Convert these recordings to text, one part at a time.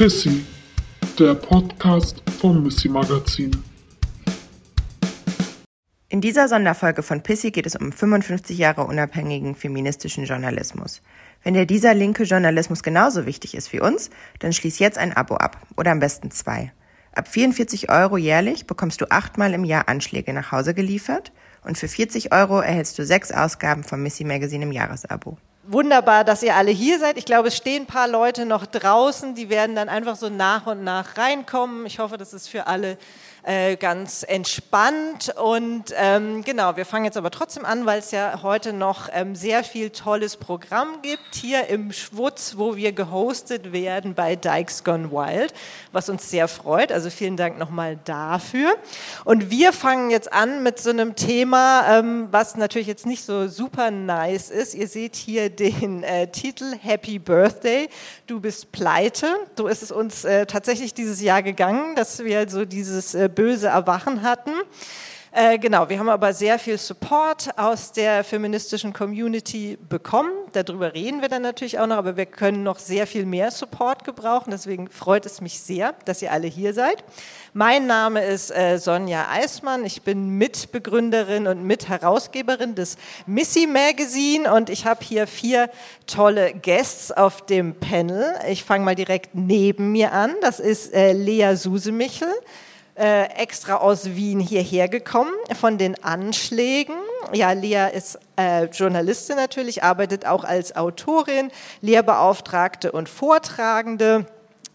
Pissy, der Podcast vom Missy Magazin. In dieser Sonderfolge von Pissy geht es um 55 Jahre unabhängigen feministischen Journalismus. Wenn dir dieser linke Journalismus genauso wichtig ist wie uns, dann schließ jetzt ein Abo ab oder am besten zwei. Ab 44 Euro jährlich bekommst du achtmal im Jahr Anschläge nach Hause geliefert und für 40 Euro erhältst du sechs Ausgaben vom Missy Magazine im Jahresabo wunderbar, dass ihr alle hier seid. Ich glaube, es stehen ein paar Leute noch draußen, die werden dann einfach so nach und nach reinkommen. Ich hoffe, das ist für alle äh, ganz entspannt. Und ähm, genau, wir fangen jetzt aber trotzdem an, weil es ja heute noch ähm, sehr viel tolles Programm gibt hier im Schwutz, wo wir gehostet werden bei Dykes Gone Wild, was uns sehr freut. Also vielen Dank nochmal dafür. Und wir fangen jetzt an mit so einem Thema, ähm, was natürlich jetzt nicht so super nice ist. Ihr seht hier den äh, Titel Happy Birthday. Du bist pleite. So ist es uns äh, tatsächlich dieses Jahr gegangen, dass wir so dieses äh, böse Erwachen hatten. Äh, genau, wir haben aber sehr viel Support aus der feministischen Community bekommen. Darüber reden wir dann natürlich auch noch, aber wir können noch sehr viel mehr Support gebrauchen. Deswegen freut es mich sehr, dass ihr alle hier seid. Mein Name ist äh, Sonja Eismann. Ich bin Mitbegründerin und Mitherausgeberin des Missy Magazine und ich habe hier vier tolle Guests auf dem Panel. Ich fange mal direkt neben mir an. Das ist äh, Lea Susemichel äh, extra aus Wien hierher gekommen von den Anschlägen. Ja, Lea ist äh, Journalistin natürlich, arbeitet auch als Autorin, Lehrbeauftragte und Vortragende.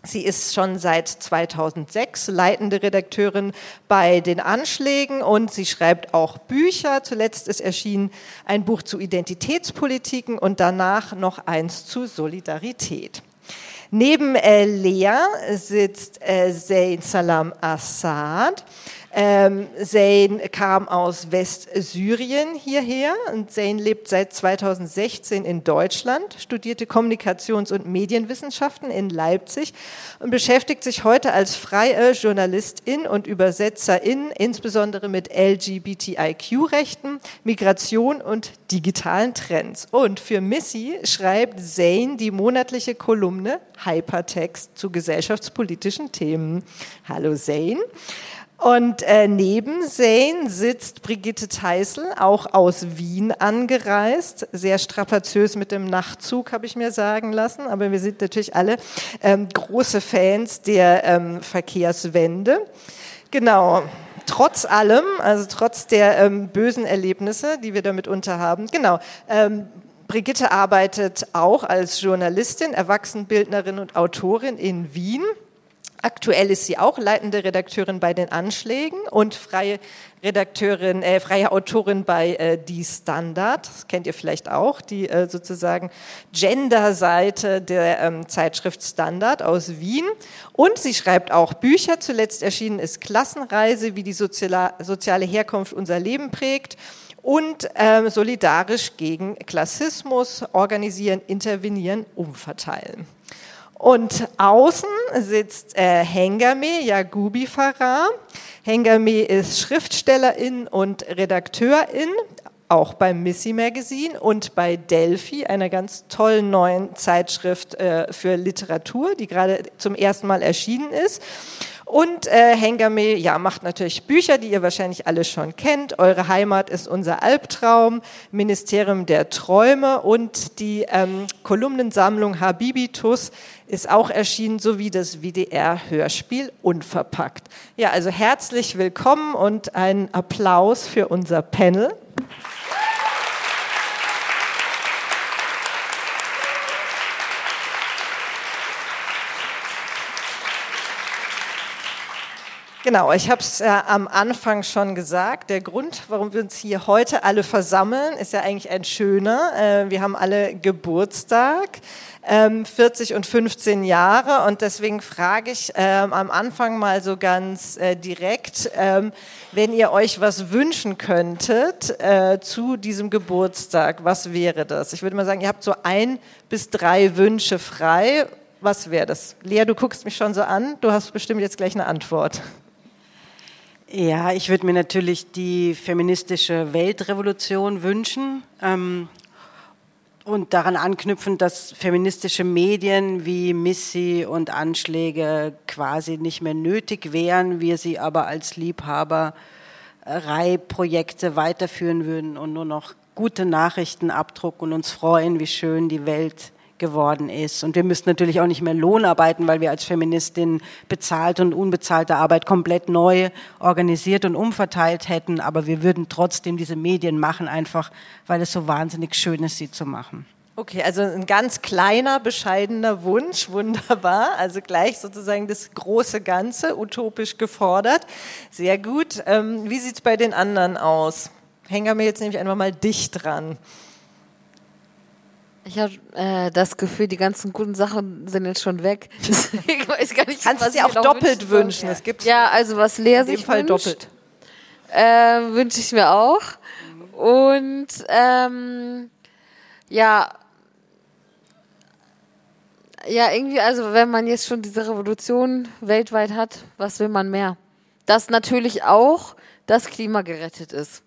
Sie ist schon seit 2006 leitende Redakteurin bei den Anschlägen und sie schreibt auch Bücher. Zuletzt ist erschienen ein Buch zu Identitätspolitiken und danach noch eins zu Solidarität. Neben äh, Lea sitzt äh, Zain Salam Assad. Ähm, Zain kam aus Westsyrien hierher und Zain lebt seit 2016 in Deutschland, studierte Kommunikations- und Medienwissenschaften in Leipzig und beschäftigt sich heute als freie Journalistin und Übersetzerin, insbesondere mit LGBTIQ-Rechten, Migration und digitalen Trends. Und für Missy schreibt Zain die monatliche Kolumne Hypertext zu gesellschaftspolitischen Themen. Hallo Zain. Und äh, neben Zane sitzt Brigitte Teissel, auch aus Wien angereist. Sehr strapaziös mit dem Nachtzug, habe ich mir sagen lassen. Aber wir sind natürlich alle ähm, große Fans der ähm, Verkehrswende. Genau. Trotz allem, also trotz der ähm, bösen Erlebnisse, die wir damit unterhaben, genau, ähm, Brigitte arbeitet auch als Journalistin, Erwachsenenbildnerin und Autorin in Wien Aktuell ist sie auch leitende Redakteurin bei den Anschlägen und freie Redakteurin, äh, freie Autorin bei äh, Die Standard. Das kennt ihr vielleicht auch, die äh, sozusagen Gender-Seite der ähm, Zeitschrift Standard aus Wien. Und sie schreibt auch Bücher. Zuletzt erschienen ist Klassenreise, wie die soziale, soziale Herkunft unser Leben prägt und ähm, solidarisch gegen Klassismus organisieren, intervenieren, umverteilen. Und außen sitzt äh, Hengame Yagubi Farah. Hengame ist Schriftstellerin und Redakteurin, auch beim Missy Magazine und bei Delphi, einer ganz tollen neuen Zeitschrift äh, für Literatur, die gerade zum ersten Mal erschienen ist. Und äh, Hengame ja, macht natürlich Bücher, die ihr wahrscheinlich alle schon kennt. Eure Heimat ist unser Albtraum, Ministerium der Träume und die ähm, Kolumnensammlung Habibitus ist auch erschienen, sowie das WDR-Hörspiel Unverpackt. Ja, also herzlich willkommen und einen Applaus für unser Panel. Genau, ich habe es äh, am Anfang schon gesagt. Der Grund, warum wir uns hier heute alle versammeln, ist ja eigentlich ein schöner. Äh, wir haben alle Geburtstag, ähm, 40 und 15 Jahre. Und deswegen frage ich ähm, am Anfang mal so ganz äh, direkt, ähm, wenn ihr euch was wünschen könntet äh, zu diesem Geburtstag, was wäre das? Ich würde mal sagen, ihr habt so ein bis drei Wünsche frei. Was wäre das? Lea, du guckst mich schon so an. Du hast bestimmt jetzt gleich eine Antwort. Ja, ich würde mir natürlich die feministische Weltrevolution wünschen. Ähm, und daran anknüpfen, dass feministische Medien wie Missy und Anschläge quasi nicht mehr nötig wären, wir sie aber als Liebhaberei-Projekte weiterführen würden und nur noch gute Nachrichten abdrucken und uns freuen, wie schön die Welt geworden ist. Und wir müssten natürlich auch nicht mehr Lohn arbeiten, weil wir als Feministin bezahlte und unbezahlte Arbeit komplett neu organisiert und umverteilt hätten. Aber wir würden trotzdem diese Medien machen, einfach weil es so wahnsinnig schön ist, sie zu machen. Okay, also ein ganz kleiner, bescheidener Wunsch, wunderbar. Also gleich sozusagen das große Ganze, utopisch gefordert. Sehr gut. Ähm, wie sieht es bei den anderen aus? Hängen wir jetzt nämlich einfach mal dicht dran. Ich habe äh, das Gefühl, die ganzen guten Sachen sind jetzt schon weg. Deswegen weiß gar nicht, Kannst du dir auch doppelt wünschen. Es gibt ja, also was Lea in dem sich Fall wünscht, doppelt. Äh, wünsche ich mir auch. Und ähm, ja, ja, irgendwie, also wenn man jetzt schon diese Revolution weltweit hat, was will man mehr? Dass natürlich auch das Klima gerettet ist.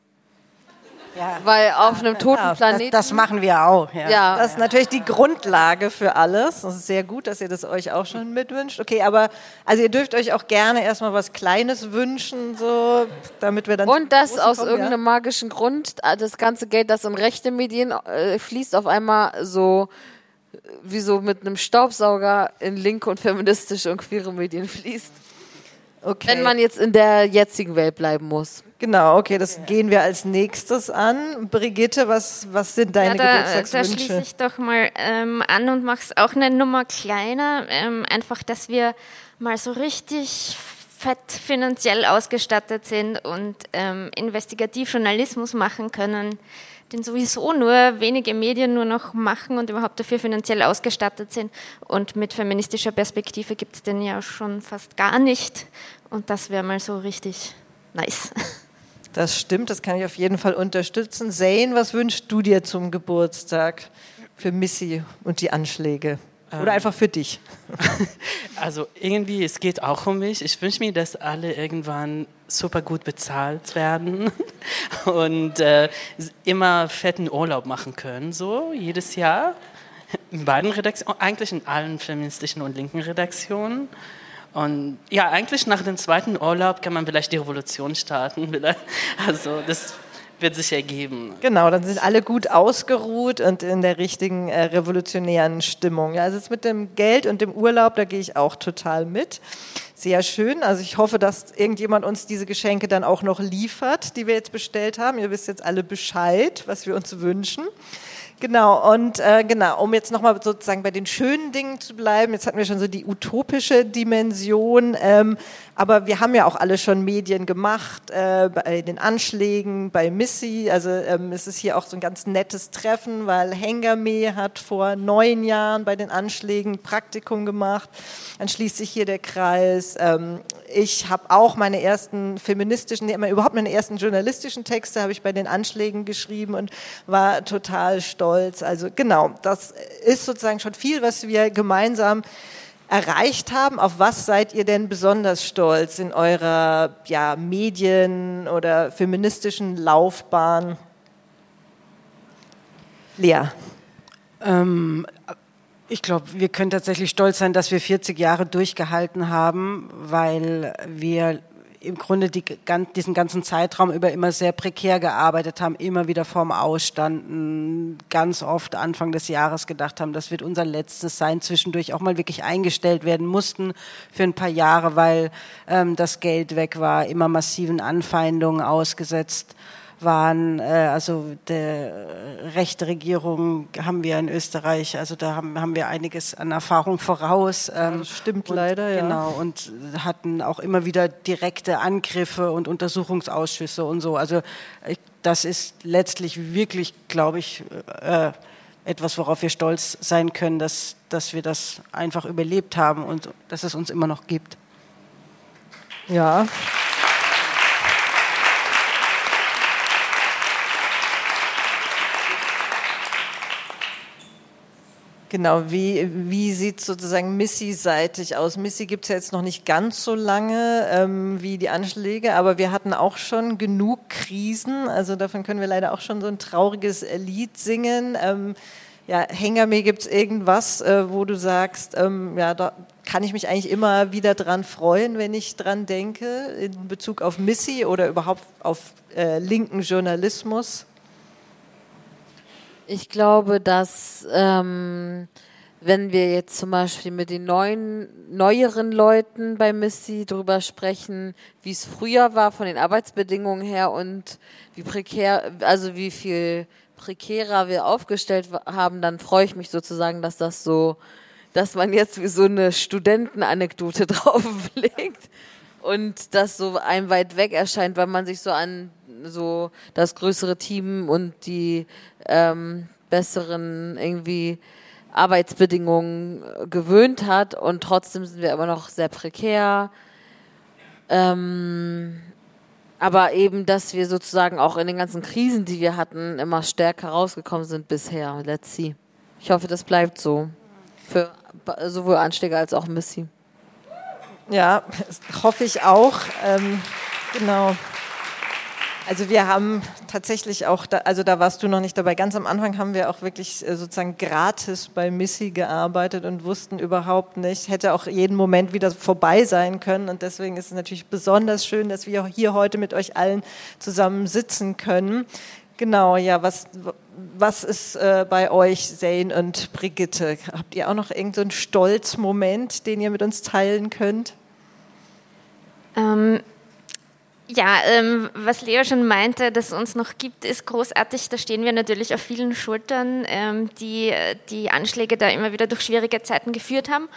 Ja. Weil auf einem toten ja, Planeten. Das, das, machen wir auch. Ja. ja. Das ist natürlich die Grundlage für alles. Das ist sehr gut, dass ihr das euch auch schon mitwünscht. Okay, aber also ihr dürft euch auch gerne erstmal was Kleines wünschen, so, damit wir dann. Und das aus kommen, irgendeinem magischen Grund, äh, das ganze Geld, das in rechte Medien äh, fließt, auf einmal so wie so mit einem Staubsauger in linke und feministische und queere Medien fließt. Okay. Wenn man jetzt in der jetzigen Welt bleiben muss. Genau, okay, das gehen wir als nächstes an. Brigitte, was, was sind deine ja, da, Geburtstagswünsche? Da schließe ich doch mal ähm, an und mache es auch eine Nummer kleiner. Ähm, einfach, dass wir mal so richtig fett finanziell ausgestattet sind und ähm, Investigativjournalismus machen können, den sowieso nur wenige Medien nur noch machen und überhaupt dafür finanziell ausgestattet sind. Und mit feministischer Perspektive gibt es den ja schon fast gar nicht. Und das wäre mal so richtig nice. Das stimmt, das kann ich auf jeden Fall unterstützen. Zane, was wünschst du dir zum Geburtstag für Missy und die Anschläge? Oder ähm, einfach für dich? Also irgendwie, es geht auch um mich. Ich wünsche mir, dass alle irgendwann super gut bezahlt werden und äh, immer fetten Urlaub machen können, so jedes Jahr. In beiden Redaktionen, eigentlich in allen feministischen und linken Redaktionen. Und ja, eigentlich nach dem zweiten Urlaub kann man vielleicht die Revolution starten. Also das wird sich ergeben. Genau, dann sind alle gut ausgeruht und in der richtigen äh, revolutionären Stimmung. Ja, also jetzt mit dem Geld und dem Urlaub, da gehe ich auch total mit. Sehr schön. Also ich hoffe, dass irgendjemand uns diese Geschenke dann auch noch liefert, die wir jetzt bestellt haben. Ihr wisst jetzt alle Bescheid, was wir uns wünschen. Genau, und äh, genau, um jetzt nochmal sozusagen bei den schönen Dingen zu bleiben, jetzt hatten wir schon so die utopische Dimension, ähm, aber wir haben ja auch alle schon Medien gemacht, äh, bei den Anschlägen, bei Missy. Also ähm, es ist hier auch so ein ganz nettes Treffen, weil Hengame hat vor neun Jahren bei den Anschlägen Praktikum gemacht. Dann schließt sich hier der Kreis. Ähm, ich habe auch meine ersten feministischen, nee, überhaupt meine ersten journalistischen Texte habe ich bei den Anschlägen geschrieben und war total stolz. Also genau, das ist sozusagen schon viel, was wir gemeinsam erreicht haben. Auf was seid ihr denn besonders stolz in eurer ja, Medien- oder feministischen Laufbahn? Lea. Ähm, ich glaube, wir können tatsächlich stolz sein, dass wir 40 Jahre durchgehalten haben, weil wir im Grunde die, diesen ganzen Zeitraum über immer sehr prekär gearbeitet haben, immer wieder vorm Ausstanden, ganz oft Anfang des Jahres gedacht haben, das wird unser letztes sein, zwischendurch auch mal wirklich eingestellt werden mussten für ein paar Jahre, weil ähm, das Geld weg war, immer massiven Anfeindungen ausgesetzt waren. Äh, also der rechte Regierung haben wir in Österreich, also da haben, haben wir einiges an Erfahrung voraus. Ähm, das stimmt und, leider, ja. Genau, und hatten auch immer wieder direkte Angriffe und Untersuchungsausschüsse und so. Also das ist letztlich wirklich, glaube ich, äh, etwas, worauf wir stolz sein können, dass, dass wir das einfach überlebt haben und dass es uns immer noch gibt. Ja. Genau, wie, wie sieht sozusagen Missy-seitig aus? Missy gibt es ja jetzt noch nicht ganz so lange ähm, wie die Anschläge, aber wir hatten auch schon genug Krisen. Also davon können wir leider auch schon so ein trauriges Lied singen. Ähm, Ja, Hengame, gibt es irgendwas, äh, wo du sagst, ähm, ja, da kann ich mich eigentlich immer wieder dran freuen, wenn ich dran denke, in Bezug auf Missy oder überhaupt auf äh, linken Journalismus? Ich glaube, dass ähm, wenn wir jetzt zum Beispiel mit den neuen, neueren Leuten bei Missy drüber sprechen, wie es früher war von den Arbeitsbedingungen her und wie prekär, also wie viel prekärer wir aufgestellt haben, dann freue ich mich sozusagen, dass das so, dass man jetzt wie so eine Studentenanekdote drauflegt und das so einem weit weg erscheint, weil man sich so an so das größere Team und die ähm, besseren irgendwie Arbeitsbedingungen gewöhnt hat und trotzdem sind wir immer noch sehr prekär. Ähm, aber eben, dass wir sozusagen auch in den ganzen Krisen, die wir hatten, immer stärker rausgekommen sind bisher. Let's see. Ich hoffe, das bleibt so. Für sowohl Anschläge als auch Missy. Ja, hoffe ich auch. Ähm, genau. Also wir haben tatsächlich auch, da, also da warst du noch nicht dabei, ganz am Anfang haben wir auch wirklich äh, sozusagen gratis bei Missy gearbeitet und wussten überhaupt nicht, hätte auch jeden Moment wieder vorbei sein können und deswegen ist es natürlich besonders schön, dass wir hier heute mit euch allen zusammen sitzen können. Genau, ja, was, was ist äh, bei euch, Zane und Brigitte? Habt ihr auch noch irgendeinen so Stolzmoment, den ihr mit uns teilen könnt? Ähm, ja, ähm, was Leo schon meinte, dass es uns noch gibt, ist großartig. Da stehen wir natürlich auf vielen Schultern, ähm, die die Anschläge da immer wieder durch schwierige Zeiten geführt haben.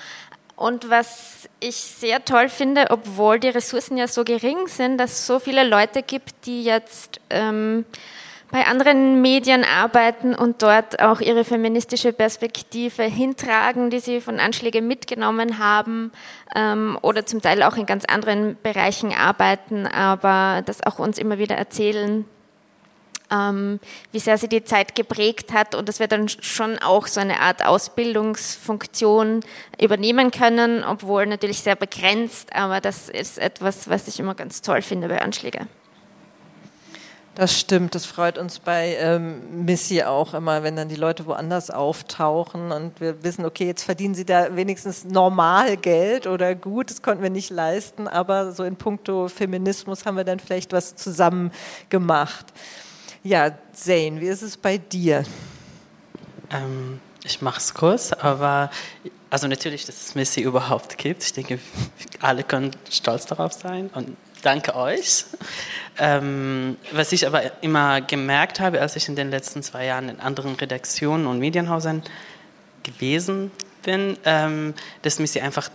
Und was ich sehr toll finde, obwohl die Ressourcen ja so gering sind, dass es so viele Leute gibt, die jetzt ähm, bei anderen Medien arbeiten und dort auch ihre feministische Perspektive hintragen, die sie von Anschlägen mitgenommen haben ähm, oder zum Teil auch in ganz anderen Bereichen arbeiten, aber das auch uns immer wieder erzählen, ähm, wie sehr sie die Zeit geprägt hat und dass wir dann schon auch so eine Art Ausbildungsfunktion übernehmen können, obwohl natürlich sehr begrenzt, aber das ist etwas, was ich immer ganz toll finde bei Anschlägen. Das stimmt, das freut uns bei ähm, Missy auch immer, wenn dann die Leute woanders auftauchen und wir wissen, okay, jetzt verdienen sie da wenigstens normal Geld oder gut, das konnten wir nicht leisten, aber so in puncto Feminismus haben wir dann vielleicht was zusammen gemacht. Ja, Zane, wie ist es bei dir? Ähm, ich mache es kurz, aber also natürlich, dass es Missy überhaupt gibt. Ich denke, alle können stolz darauf sein und danke euch. Ähm, was ich aber immer gemerkt habe, als ich in den letzten zwei Jahren in anderen Redaktionen und Medienhäusern gewesen bin, ähm, dass Missy einfach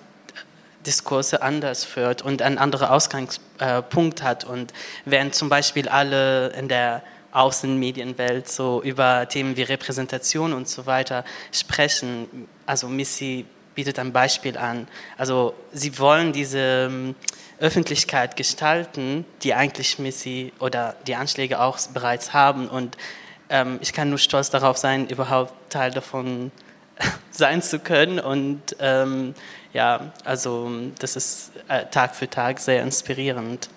Diskurse anders führt und einen anderen Ausgangspunkt hat. Und während zum Beispiel alle in der Außenmedienwelt so über Themen wie Repräsentation und so weiter sprechen, also Missy bietet ein Beispiel an. Also sie wollen diese Öffentlichkeit gestalten, die eigentlich Missy oder die Anschläge auch bereits haben. Und ähm, ich kann nur stolz darauf sein, überhaupt Teil davon sein zu können. Und ähm, ja, also das ist äh, Tag für Tag sehr inspirierend.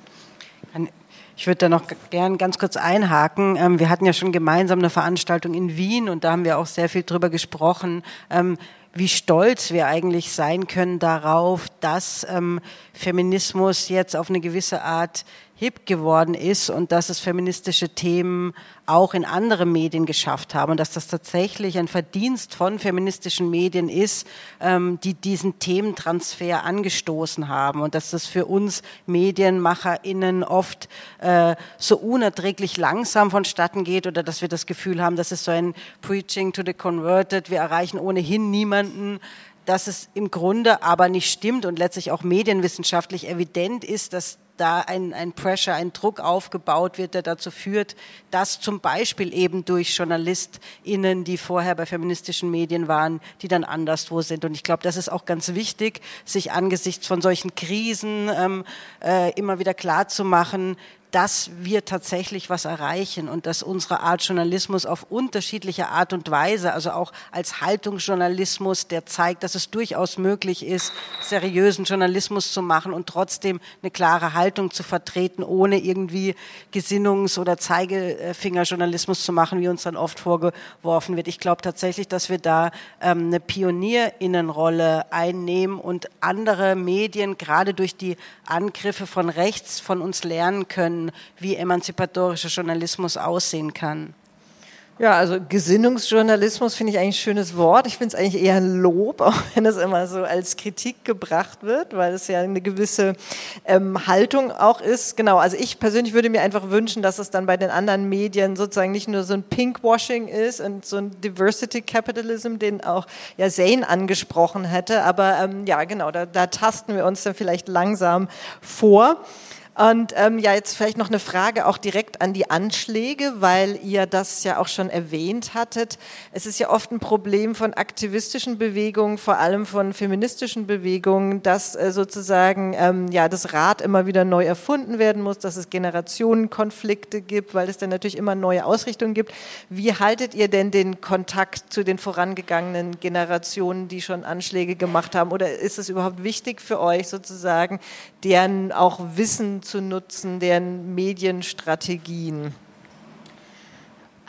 Ich würde da noch gern ganz kurz einhaken. Ähm, wir hatten ja schon gemeinsam eine Veranstaltung in Wien und da haben wir auch sehr viel drüber gesprochen, ähm, wie stolz wir eigentlich sein können darauf, dass ähm, Feminismus jetzt auf eine gewisse Art hip geworden ist und dass es feministische Themen auch in andere Medien geschafft haben und dass das tatsächlich ein Verdienst von feministischen Medien ist, ähm, die diesen Thementransfer angestoßen haben und dass das für uns MedienmacherInnen oft äh, so unerträglich langsam vonstatten geht oder dass wir das Gefühl haben, das ist so ein Preaching to the Converted, wir erreichen ohnehin niemanden dass es im Grunde aber nicht stimmt und letztlich auch medienwissenschaftlich evident ist, dass da ein, ein Pressure, ein Druck aufgebaut wird, der dazu führt, dass zum Beispiel eben durch JournalistInnen, die vorher bei feministischen Medien waren, die dann anderswo sind. Und ich glaube, das ist auch ganz wichtig, sich angesichts von solchen Krisen ähm, äh, immer wieder klar zu machen, dass wir tatsächlich was erreichen und dass unsere Art Journalismus auf unterschiedliche Art und Weise, also auch als Haltungsjournalismus, der zeigt, dass es durchaus möglich ist, seriösen Journalismus zu machen und trotzdem eine klare Haltung zu vertreten, ohne irgendwie Gesinnungs- oder Zeigefingerjournalismus zu machen, wie uns dann oft vorgeworfen wird. Ich glaube tatsächlich, dass wir da ähm, eine Pionierinnenrolle einnehmen und andere Medien gerade durch die Angriffe von rechts von uns lernen können, wie emanzipatorischer Journalismus aussehen kann. Ja, also Gesinnungsjournalismus finde ich eigentlich ein schönes Wort. Ich finde es eigentlich eher Lob, auch wenn es immer so als Kritik gebracht wird, weil es ja eine gewisse ähm, Haltung auch ist. Genau, also ich persönlich würde mir einfach wünschen, dass es dann bei den anderen Medien sozusagen nicht nur so ein Pinkwashing ist und so ein Diversity Capitalism, den auch ja Zane angesprochen hätte. Aber ähm, ja, genau, da, da tasten wir uns dann vielleicht langsam vor. Und ähm, ja, jetzt vielleicht noch eine Frage auch direkt an die Anschläge, weil ihr das ja auch schon erwähnt hattet. Es ist ja oft ein Problem von aktivistischen Bewegungen, vor allem von feministischen Bewegungen, dass äh, sozusagen ähm, ja das Rad immer wieder neu erfunden werden muss, dass es Generationenkonflikte gibt, weil es dann natürlich immer neue Ausrichtungen gibt. Wie haltet ihr denn den Kontakt zu den vorangegangenen Generationen, die schon Anschläge gemacht haben? Oder ist es überhaupt wichtig für euch sozusagen, deren auch Wissen zu nutzen, deren Medienstrategien?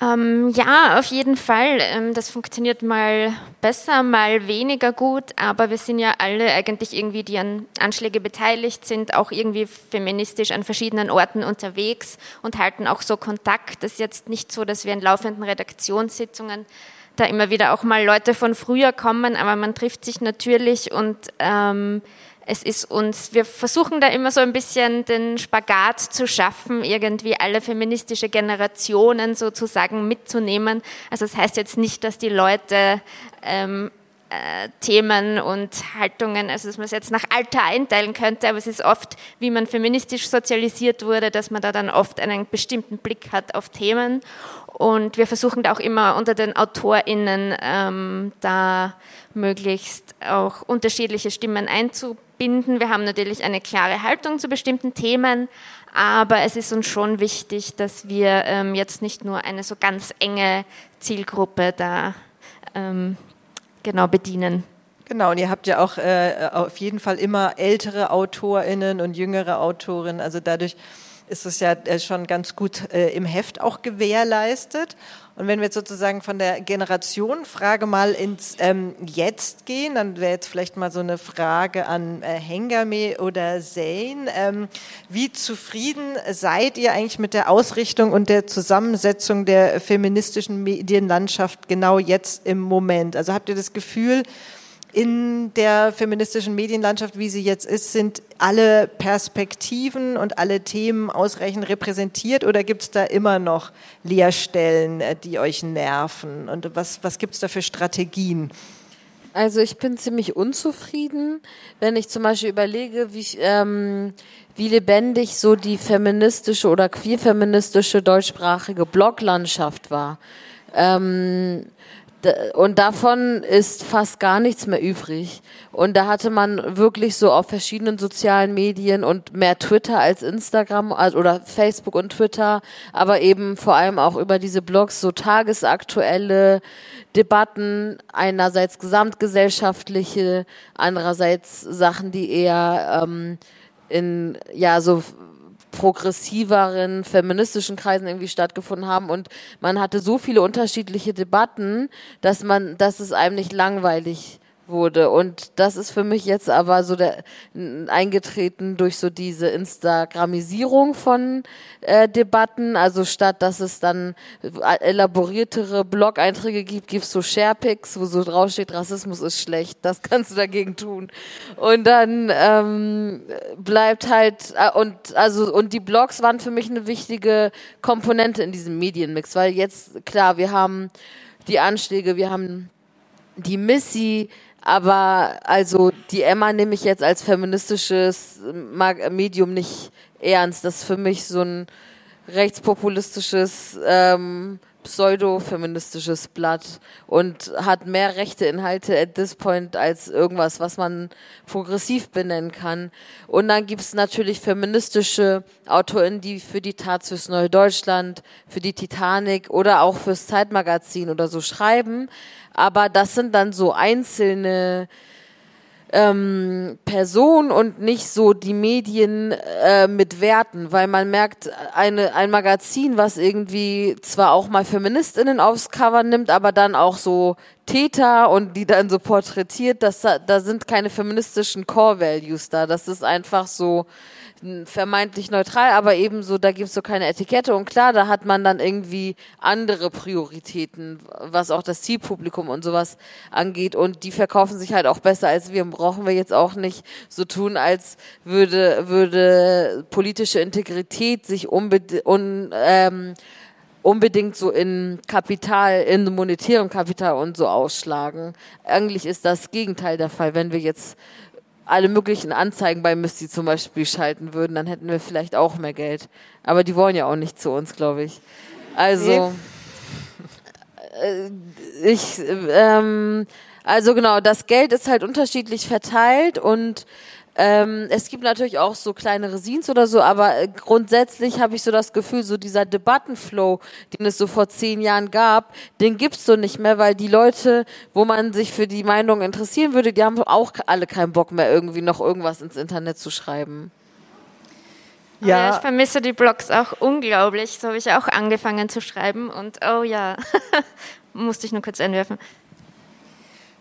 Ähm, ja, auf jeden Fall. Ähm, das funktioniert mal besser, mal weniger gut, aber wir sind ja alle eigentlich irgendwie, die an Anschläge beteiligt sind, auch irgendwie feministisch an verschiedenen Orten unterwegs und halten auch so Kontakt. Das ist jetzt nicht so, dass wir in laufenden Redaktionssitzungen da immer wieder auch mal Leute von früher kommen, aber man trifft sich natürlich und ähm, es ist uns, wir versuchen da immer so ein bisschen den Spagat zu schaffen, irgendwie alle feministische Generationen sozusagen mitzunehmen. Also das heißt jetzt nicht, dass die Leute ähm, äh, Themen und Haltungen, also dass man es jetzt nach Alter einteilen könnte, aber es ist oft, wie man feministisch sozialisiert wurde, dass man da dann oft einen bestimmten Blick hat auf Themen. Und wir versuchen da auch immer unter den AutorInnen ähm, da möglichst auch unterschiedliche Stimmen einzubinden. Wir haben natürlich eine klare Haltung zu bestimmten Themen, aber es ist uns schon wichtig, dass wir ähm, jetzt nicht nur eine so ganz enge Zielgruppe da ähm, genau bedienen. Genau, und ihr habt ja auch äh, auf jeden Fall immer ältere AutorInnen und jüngere Autorinnen, also dadurch ist es ja äh, schon ganz gut äh, im Heft auch gewährleistet. Und wenn wir jetzt sozusagen von der Generationenfrage mal ins ähm, Jetzt gehen, dann wäre jetzt vielleicht mal so eine Frage an äh, Hengame oder Zain. Ähm, wie zufrieden seid ihr eigentlich mit der Ausrichtung und der Zusammensetzung der feministischen Medienlandschaft genau jetzt im Moment? Also habt ihr das Gefühl, in der feministischen Medienlandschaft, wie sie jetzt ist, sind alle Perspektiven und alle Themen ausreichend repräsentiert oder gibt es da immer noch Leerstellen, äh, die euch nerven? Und was, was gibt es da für Strategien? Also ich bin ziemlich unzufrieden, wenn ich zum Beispiel überlege, wie, ähm, wie lebendig so die feministische oder queerfeministische deutschsprachige Bloglandschaft war. Ähm, und davon ist fast gar nichts mehr übrig. Und da hatte man wirklich so auf verschiedenen sozialen Medien und mehr Twitter als Instagram oder Facebook und Twitter, aber eben vor allem auch über diese Blogs so tagesaktuelle Debatten, einerseits gesamtgesellschaftliche, andererseits Sachen, die eher ähm, in ja so progressiveren feministischen Kreisen irgendwie stattgefunden haben. Und man hatte so viele unterschiedliche Debatten, dass man, dass es einem nicht langweilig wurde. Und das ist für mich jetzt aber so der, eingetreten durch so diese Instagramisierung von äh, Debatten. Also statt dass es dann elaboriertere Blog-Einträge gibt, gibt es so Sharepics, wo so draufsteht, Rassismus ist schlecht, das kannst du dagegen tun. Und dann ähm, bleibt halt, äh, und also und die Blogs waren für mich eine wichtige Komponente in diesem Medienmix, weil jetzt, klar, wir haben die Anschläge, wir haben die Missy, aber also die Emma nehme ich jetzt als feministisches Medium nicht ernst. Das ist für mich so ein rechtspopulistisches ähm, pseudo-feministisches Blatt und hat mehr rechte Inhalte at this point als irgendwas, was man progressiv benennen kann. Und dann gibt es natürlich feministische AutorInnen, die für die Taz fürs Neue Deutschland, für die Titanic oder auch fürs Zeitmagazin oder so schreiben. Aber das sind dann so einzelne ähm, Person und nicht so die Medien äh, mit Werten, weil man merkt, eine, ein Magazin, was irgendwie zwar auch mal FeministInnen aufs Cover nimmt, aber dann auch so Täter und die dann so porträtiert, dass da, sind keine feministischen Core Values da. Das ist einfach so, vermeintlich neutral, aber ebenso, da gibt's so keine Etikette. Und klar, da hat man dann irgendwie andere Prioritäten, was auch das Zielpublikum und sowas angeht. Und die verkaufen sich halt auch besser als wir. Brauchen wir jetzt auch nicht so tun, als würde, würde politische Integrität sich unbedingt, un, ähm, unbedingt so in Kapital, in monetärem Kapital und so ausschlagen. Eigentlich ist das Gegenteil der Fall, wenn wir jetzt alle möglichen Anzeigen bei Misty zum Beispiel schalten würden, dann hätten wir vielleicht auch mehr Geld. Aber die wollen ja auch nicht zu uns, glaube ich. Also, äh, ich, ähm, also genau, das Geld ist halt unterschiedlich verteilt und ähm, es gibt natürlich auch so kleinere Scenes oder so, aber äh, grundsätzlich habe ich so das Gefühl, so dieser Debattenflow, den es so vor zehn Jahren gab, den gibt's so nicht mehr, weil die Leute, wo man sich für die Meinung interessieren würde, die haben auch alle keinen Bock mehr, irgendwie noch irgendwas ins Internet zu schreiben. Ja. ja. ich vermisse die Blogs auch unglaublich. So habe ich auch angefangen zu schreiben und oh ja, musste ich nur kurz einwerfen.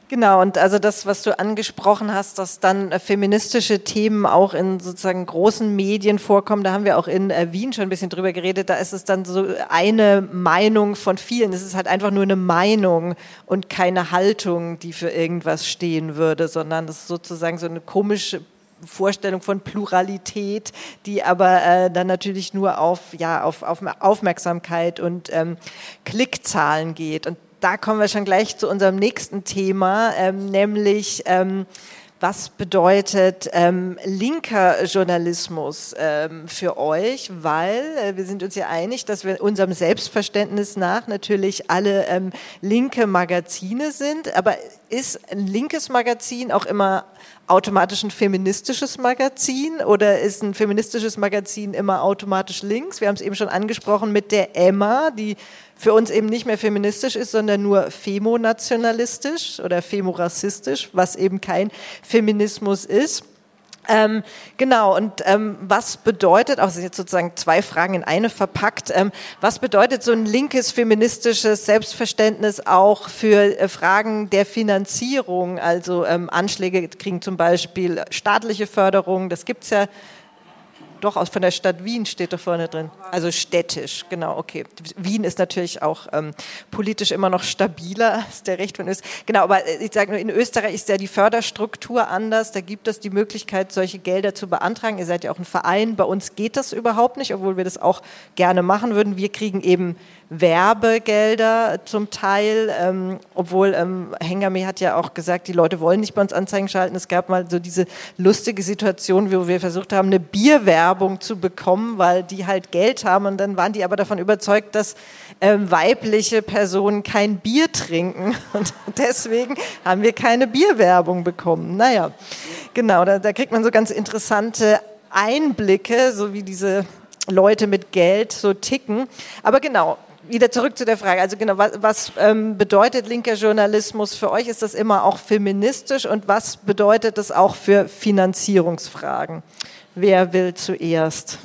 Genau, und also das, was du angesprochen hast, dass dann äh, feministische Themen auch in sozusagen großen Medien vorkommen, da haben wir auch in äh, Wien schon ein bisschen drüber geredet, da ist es dann so eine Meinung von vielen. Es ist halt einfach nur eine Meinung und keine Haltung, die für irgendwas stehen würde, sondern das ist sozusagen so eine komische Vorstellung von Pluralität, die aber äh, dann natürlich nur auf, ja, auf, auf Aufmerksamkeit und ähm, Klickzahlen geht. Und da kommen wir schon gleich zu unserem nächsten Thema, ähm, nämlich ähm, was bedeutet ähm, linker Journalismus ähm, für euch? Weil äh, wir sind uns ja einig, dass wir unserem Selbstverständnis nach natürlich alle ähm, linke Magazine sind. Aber ist ein linkes Magazin auch immer automatisch ein feministisches Magazin oder ist ein feministisches Magazin immer automatisch links? Wir haben es eben schon angesprochen mit der Emma, die für uns eben nicht mehr feministisch ist, sondern nur femonationalistisch oder femorassistisch, was eben kein Feminismus ist. Ähm, genau, und ähm, was bedeutet, auch also jetzt sozusagen zwei Fragen in eine verpackt, ähm, was bedeutet so ein linkes feministisches Selbstverständnis auch für äh, Fragen der Finanzierung? Also ähm, Anschläge kriegen zum Beispiel staatliche Förderung, das gibt's ja doch, aus von der Stadt Wien steht da vorne drin. Also städtisch, genau, okay. Wien ist natürlich auch ähm, politisch immer noch stabiler als der Recht von Österreich. Genau, aber äh, ich sage nur, in Österreich ist ja die Förderstruktur anders. Da gibt es die Möglichkeit, solche Gelder zu beantragen. Ihr seid ja auch ein Verein. Bei uns geht das überhaupt nicht, obwohl wir das auch gerne machen würden. Wir kriegen eben Werbegelder zum Teil, ähm, obwohl ähm, Hengame hat ja auch gesagt, die Leute wollen nicht bei uns Anzeigen schalten. Es gab mal so diese lustige Situation, wo wir versucht haben, eine Bierwerbung zu bekommen, weil die halt Geld haben und dann waren die aber davon überzeugt, dass ähm, weibliche Personen kein Bier trinken und deswegen haben wir keine Bierwerbung bekommen. Naja, genau, da, da kriegt man so ganz interessante Einblicke, so wie diese Leute mit Geld so ticken. Aber genau, wieder zurück zu der Frage. Also genau, was, was ähm, bedeutet linker Journalismus für euch? Ist das immer auch feministisch und was bedeutet das auch für Finanzierungsfragen? Wer will zuerst?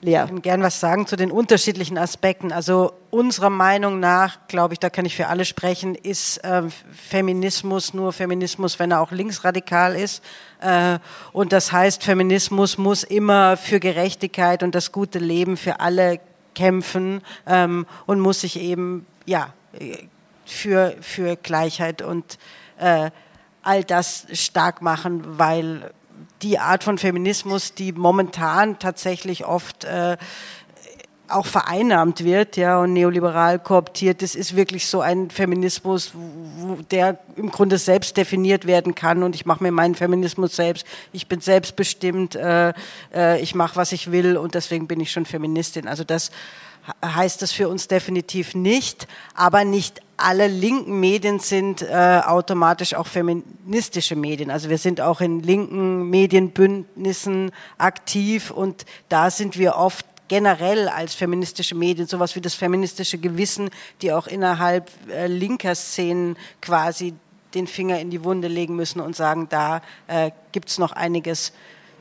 Lea. Ich kann gern was sagen zu den unterschiedlichen Aspekten. Also unserer Meinung nach, glaube ich, da kann ich für alle sprechen, ist äh, Feminismus nur Feminismus, wenn er auch linksradikal ist. Äh, und das heißt, Feminismus muss immer für Gerechtigkeit und das gute Leben für alle kämpfen ähm, und muss sich eben ja für für Gleichheit und äh, all das stark machen, weil die Art von Feminismus, die momentan tatsächlich oft äh, auch vereinnahmt wird, ja, und neoliberal kooptiert. Das ist wirklich so ein Feminismus, der im Grunde selbst definiert werden kann und ich mache mir meinen Feminismus selbst. Ich bin selbstbestimmt, äh, äh, ich mache, was ich will und deswegen bin ich schon Feministin. Also das heißt das für uns definitiv nicht, aber nicht alle linken Medien sind äh, automatisch auch feministische Medien. Also wir sind auch in linken Medienbündnissen aktiv und da sind wir oft generell als feministische Medien, sowas wie das feministische Gewissen, die auch innerhalb äh, linker Szenen quasi den Finger in die Wunde legen müssen und sagen, da äh, gibt's noch einiges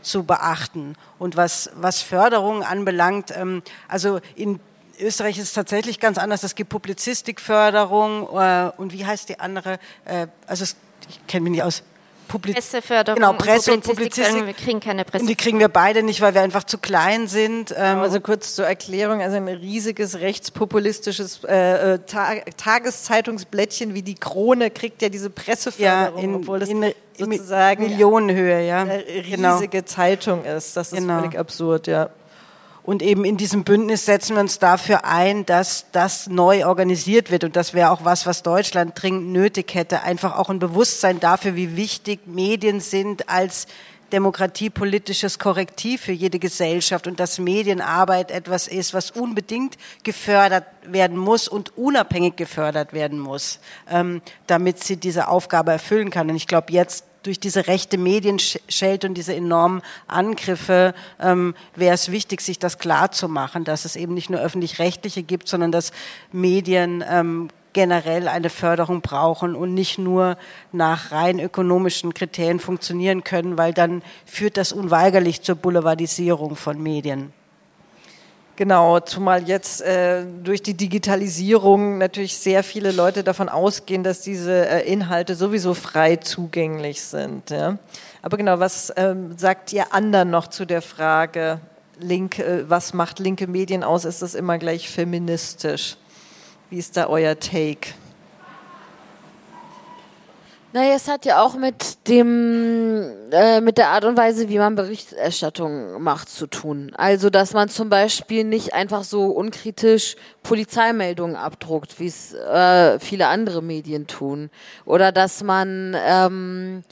zu beachten. Und was, was Förderung anbelangt, ähm, also in Österreich ist es tatsächlich ganz anders. Es gibt Publizistikförderung äh, und wie heißt die andere? Äh, also es, ich kenne mich nicht aus. Publiz Presseförderung genau, Presse und Publizistik. Wir kriegen keine Presse. Und die kriegen wir beide nicht, weil wir einfach zu klein sind. Ähm also kurz zur Erklärung, also ein riesiges rechtspopulistisches äh, äh Ta Tageszeitungsblättchen wie die Krone kriegt ja diese Presseförderung, ja, in, obwohl das in, sozusagen Millionenhöhe, ja. eine genau. riesige genau. Zeitung ist. Das ist genau. völlig absurd, ja. Und eben in diesem Bündnis setzen wir uns dafür ein, dass das neu organisiert wird. Und das wäre auch was, was Deutschland dringend nötig hätte. Einfach auch ein Bewusstsein dafür, wie wichtig Medien sind als demokratiepolitisches Korrektiv für jede Gesellschaft und dass Medienarbeit etwas ist, was unbedingt gefördert werden muss und unabhängig gefördert werden muss, ähm, damit sie diese Aufgabe erfüllen kann. Und ich glaube, jetzt durch diese rechte Medienschelte und diese enormen Angriffe ähm, wäre es wichtig, sich das klar zu machen, dass es eben nicht nur öffentlich-rechtliche gibt, sondern dass Medien ähm, generell eine Förderung brauchen und nicht nur nach rein ökonomischen Kriterien funktionieren können, weil dann führt das unweigerlich zur Boulevardisierung von Medien. Genau, zumal jetzt äh, durch die Digitalisierung natürlich sehr viele Leute davon ausgehen, dass diese äh, Inhalte sowieso frei zugänglich sind. Ja? Aber genau, was ähm, sagt ihr anderen noch zu der Frage, Link, äh, was macht linke Medien aus? Ist das immer gleich feministisch? Wie ist da euer Take? Naja, es hat ja auch mit dem, äh, mit der Art und Weise, wie man Berichterstattung macht, zu tun. Also, dass man zum Beispiel nicht einfach so unkritisch Polizeimeldungen abdruckt, wie es äh, viele andere Medien tun. Oder dass man, ähm,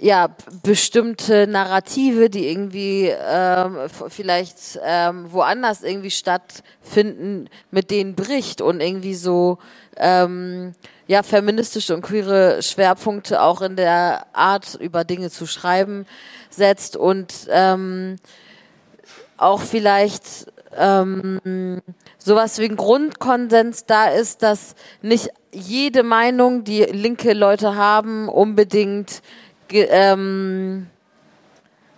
ja, bestimmte Narrative, die irgendwie ähm, vielleicht ähm, woanders irgendwie stattfinden, mit denen bricht und irgendwie so ähm, ja, feministische und queere Schwerpunkte auch in der Art, über Dinge zu schreiben, setzt und ähm, auch vielleicht ähm, sowas wie ein Grundkonsens da ist, dass nicht jede Meinung, die linke Leute haben, unbedingt ähm,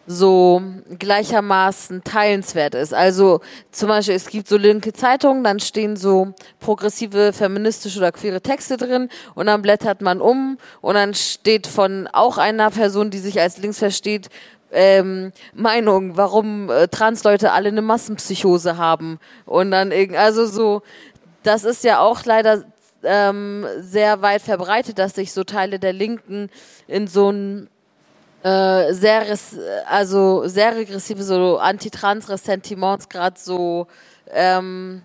so gleichermaßen teilenswert ist. Also zum Beispiel, es gibt so linke Zeitungen, dann stehen so progressive, feministische oder queere Texte drin und dann blättert man um und dann steht von auch einer Person, die sich als links versteht, ähm, Meinung, warum äh, Transleute alle eine Massenpsychose haben und dann irgendwie, also so, das ist ja auch leider ähm, sehr weit verbreitet, dass sich so Teile der Linken in so ein äh, sehr, also sehr regressive so Anti-Trans-Ressentiments gerade so, ähm,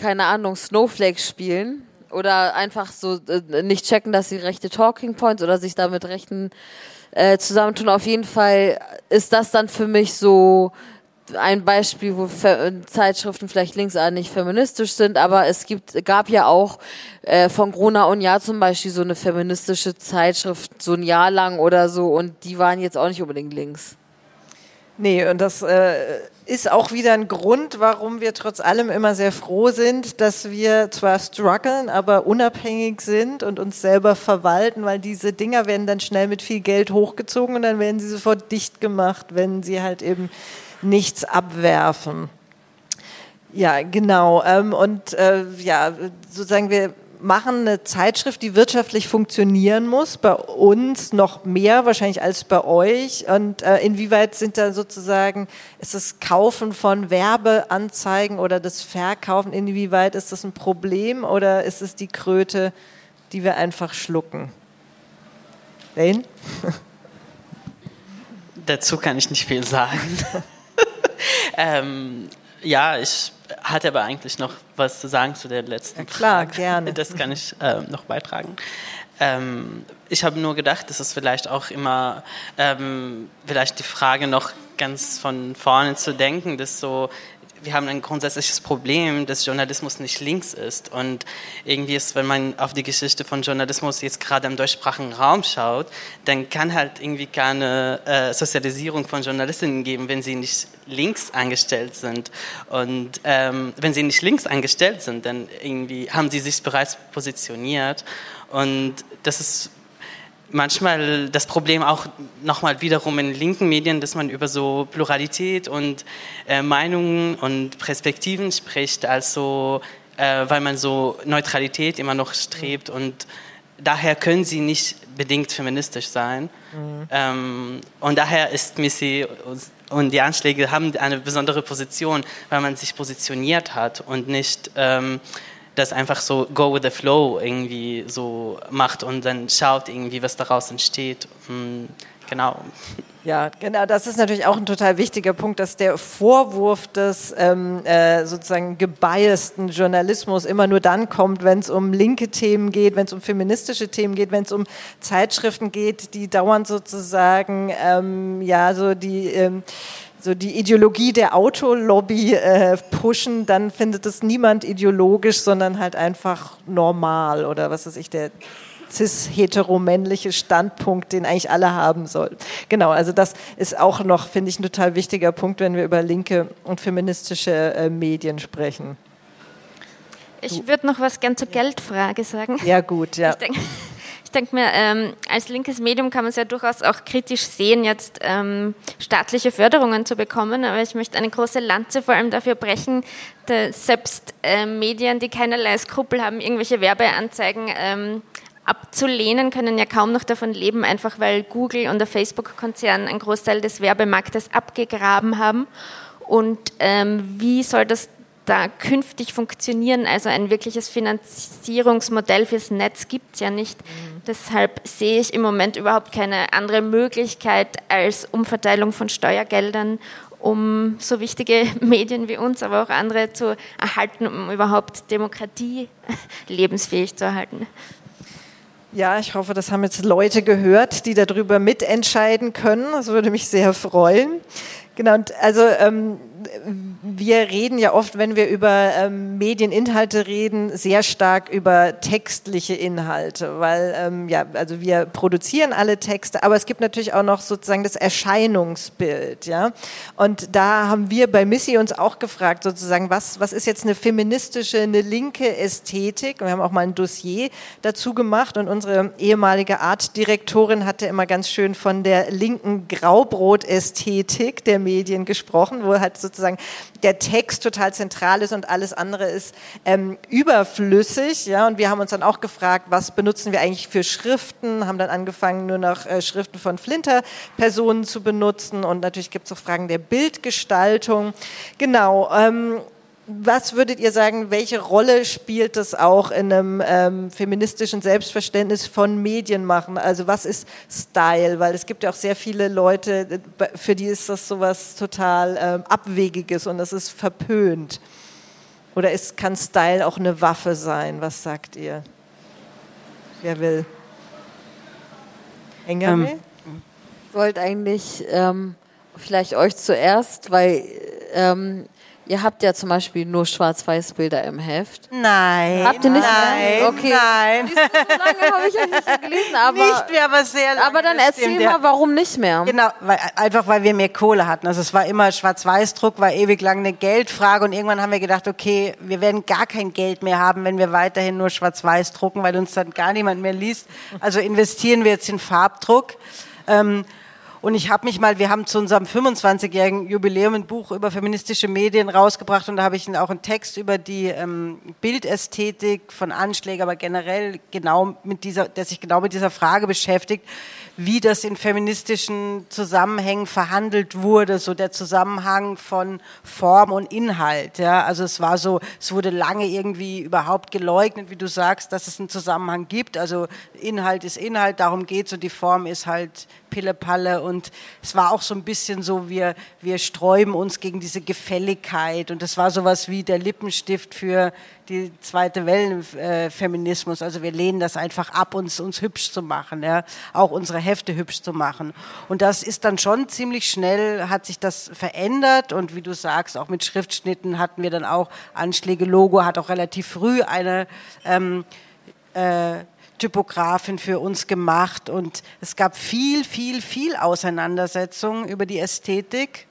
keine Ahnung, Snowflakes spielen oder einfach so äh, nicht checken, dass sie rechte Talking Points oder sich damit rechten äh, zusammentun. Auf jeden Fall ist das dann für mich so ein Beispiel, wo Zeitschriften vielleicht linksanig feministisch sind, aber es gibt, gab ja auch äh, von Gruner und Jahr zum Beispiel so eine feministische Zeitschrift, so ein Jahr lang oder so, und die waren jetzt auch nicht unbedingt links. Nee, und das äh, ist auch wieder ein Grund, warum wir trotz allem immer sehr froh sind, dass wir zwar strugglen, aber unabhängig sind und uns selber verwalten, weil diese Dinger werden dann schnell mit viel Geld hochgezogen und dann werden sie sofort dicht gemacht, wenn sie halt eben nichts abwerfen. Ja, genau. Ähm, und äh, ja, sozusagen wir machen eine Zeitschrift, die wirtschaftlich funktionieren muss, bei uns noch mehr wahrscheinlich als bei euch. Und äh, inwieweit sind da sozusagen, ist das Kaufen von Werbeanzeigen oder das Verkaufen, inwieweit ist das ein Problem oder ist es die Kröte, die wir einfach schlucken? Lane? Dazu kann ich nicht viel sagen. ähm, Ja, ich hatte aber eigentlich noch was zu sagen zu der letzten ja, klar, Frage. gerne. Das kann ich äh, noch beitragen. Ähm, ich habe nur gedacht, das ist vielleicht auch immer ähm, vielleicht die Frage noch ganz von vorne zu denken, dass so wir haben ein grundsätzliches Problem, dass Journalismus nicht links ist. Und irgendwie ist, wenn man auf die Geschichte von Journalismus jetzt gerade im deutschsprachigen Raum schaut, dann kann halt irgendwie keine äh, Sozialisierung von Journalistinnen geben, wenn sie nicht links angestellt sind. Und ähm, wenn sie nicht links angestellt sind, dann irgendwie haben sie sich bereits positioniert. Und das ist manchmal das Problem auch nochmal wiederum in linken Medien, dass man über so Pluralität und äh, Meinungen und Perspektiven spricht, also äh, weil man so Neutralität immer noch strebt und daher können sie nicht bedingt feministisch sein. Mhm. Ähm, und daher ist Missy und die Anschläge haben eine besondere Position, weil man sich positioniert hat und nicht ähm, das einfach so go with the flow irgendwie so macht und dann schaut irgendwie, was daraus entsteht. Hm, genau. Ja, genau, das ist natürlich auch ein total wichtiger Punkt, dass der Vorwurf des ähm, äh, sozusagen gebiasten Journalismus immer nur dann kommt, wenn es um linke Themen geht, wenn es um feministische Themen geht, wenn es um Zeitschriften geht, die dauernd sozusagen ähm, ja so die ähm, so die Ideologie der Autolobby äh, pushen, dann findet es niemand ideologisch, sondern halt einfach normal oder was weiß ich, der cis-heteromännliche Standpunkt, den eigentlich alle haben sollen. Genau, also das ist auch noch, finde ich, ein total wichtiger Punkt, wenn wir über linke und feministische äh, Medien sprechen. Ich würde noch was gern zur Geldfrage sagen. Ja, gut, ja. Ich denke, denke mir, ähm, als linkes Medium kann man es ja durchaus auch kritisch sehen, jetzt ähm, staatliche Förderungen zu bekommen. Aber ich möchte eine große Lanze vor allem dafür brechen, dass selbst äh, Medien, die keinerlei Skrupel haben, irgendwelche Werbeanzeigen ähm, abzulehnen, können ja kaum noch davon leben, einfach weil Google und der Facebook-Konzern einen Großteil des Werbemarktes abgegraben haben. Und ähm, wie soll das da künftig funktionieren. Also ein wirkliches Finanzierungsmodell fürs Netz gibt es ja nicht. Mhm. Deshalb sehe ich im Moment überhaupt keine andere Möglichkeit als Umverteilung von Steuergeldern, um so wichtige Medien wie uns, aber auch andere zu erhalten, um überhaupt Demokratie lebensfähig zu erhalten. Ja, ich hoffe, das haben jetzt Leute gehört, die darüber mitentscheiden können. Das würde mich sehr freuen. Genau, und also ähm, wir reden ja oft, wenn wir über ähm, Medieninhalte reden, sehr stark über textliche Inhalte, weil ähm, ja, also wir produzieren alle Texte, aber es gibt natürlich auch noch sozusagen das Erscheinungsbild, ja. Und da haben wir bei Missy uns auch gefragt, sozusagen, was was ist jetzt eine feministische, eine linke Ästhetik? Und wir haben auch mal ein Dossier dazu gemacht und unsere ehemalige Artdirektorin hatte immer ganz schön von der linken Graubrot-Ästhetik der Medien gesprochen, wo halt sozusagen der Text total zentral ist und alles andere ist ähm, überflüssig. Ja, und wir haben uns dann auch gefragt, was benutzen wir eigentlich für Schriften, haben dann angefangen, nur noch äh, Schriften von Flinter-Personen zu benutzen und natürlich gibt es auch Fragen der Bildgestaltung. Genau. Ähm, was würdet ihr sagen, welche Rolle spielt das auch in einem ähm, feministischen Selbstverständnis von Medien machen? Also was ist Style? Weil es gibt ja auch sehr viele Leute, für die ist das sowas total ähm, Abwegiges und das ist verpönt. Oder ist, kann Style auch eine Waffe sein? Was sagt ihr? Wer will? Engame? Ähm, ich wollte eigentlich ähm, vielleicht euch zuerst, weil ähm, Ihr habt ja zum Beispiel nur Schwarz-Weiß-Bilder im Heft. Nein. Habt ihr nicht? Nein. Okay. Nein. So lange habe ich ja nicht gelesen, aber. Nicht mehr, aber sehr lange. Aber dann erzähl mal, warum nicht mehr? Genau, weil, einfach weil wir mehr Kohle hatten. Also es war immer Schwarz-Weiß-Druck, war ewig lang eine Geldfrage und irgendwann haben wir gedacht, okay, wir werden gar kein Geld mehr haben, wenn wir weiterhin nur Schwarz-Weiß drucken, weil uns dann gar niemand mehr liest. Also investieren wir jetzt in Farbdruck. Ähm, und ich habe mich mal, wir haben zu unserem 25-jährigen Jubiläum ein Buch über feministische Medien rausgebracht und da habe ich auch einen Text über die ähm, Bildästhetik von Anschlägen, aber generell genau mit dieser, der sich genau mit dieser Frage beschäftigt, wie das in feministischen Zusammenhängen verhandelt wurde, so der Zusammenhang von Form und Inhalt. Ja, also es war so, es wurde lange irgendwie überhaupt geleugnet, wie du sagst, dass es einen Zusammenhang gibt. Also Inhalt ist Inhalt, darum geht's und die Form ist halt Pillepalle und es war auch so ein bisschen so, wir, wir sträuben uns gegen diese Gefälligkeit und es war sowas wie der Lippenstift für die zweite Wellenfeminismus. also wir lehnen das einfach ab, uns, uns hübsch zu machen, ja, auch unsere Hefte hübsch zu machen. Und das ist dann schon ziemlich schnell, hat sich das verändert und wie du sagst, auch mit Schriftschnitten hatten wir dann auch Anschläge. Logo hat auch relativ früh eine ähm, äh, Typografin für uns gemacht und es gab viel, viel, viel Auseinandersetzung über die Ästhetik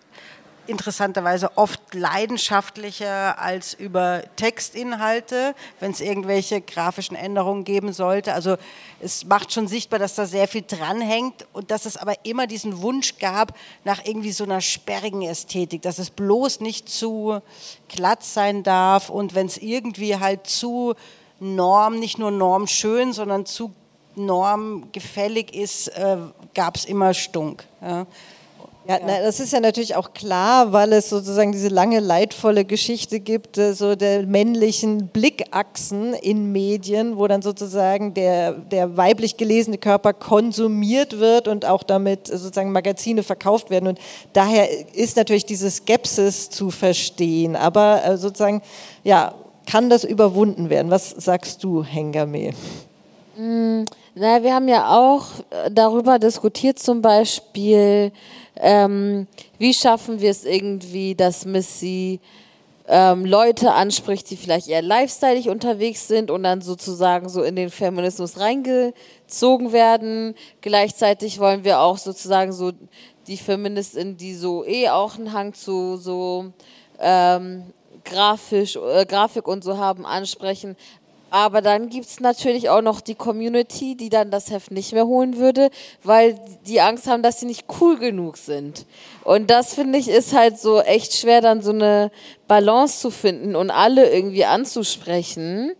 interessanterweise oft leidenschaftlicher als über Textinhalte, wenn es irgendwelche grafischen Änderungen geben sollte. Also es macht schon sichtbar, dass da sehr viel dranhängt und dass es aber immer diesen Wunsch gab nach irgendwie so einer sperrigen Ästhetik, dass es bloß nicht zu glatt sein darf und wenn es irgendwie halt zu norm, nicht nur normschön, sondern zu normgefällig ist, äh, gab es immer Stunk. Ja. Ja, na, das ist ja natürlich auch klar, weil es sozusagen diese lange leidvolle Geschichte gibt, äh, so der männlichen Blickachsen in Medien, wo dann sozusagen der, der weiblich gelesene Körper konsumiert wird und auch damit sozusagen Magazine verkauft werden. Und daher ist natürlich diese Skepsis zu verstehen. Aber äh, sozusagen, ja, kann das überwunden werden? Was sagst du, Hengame? Mm, na, wir haben ja auch äh, darüber diskutiert, zum Beispiel, ähm, wie schaffen wir es irgendwie, dass Missy ähm, Leute anspricht, die vielleicht eher lifestyleig unterwegs sind und dann sozusagen so in den Feminismus reingezogen werden. Gleichzeitig wollen wir auch sozusagen so die Feministinnen, die so eh auch einen Hang zu so ähm, grafisch, äh, Grafik und so haben, ansprechen. Aber dann gibt es natürlich auch noch die Community, die dann das Heft nicht mehr holen würde, weil die Angst haben, dass sie nicht cool genug sind. Und das finde ich ist halt so echt schwer, dann so eine Balance zu finden und alle irgendwie anzusprechen.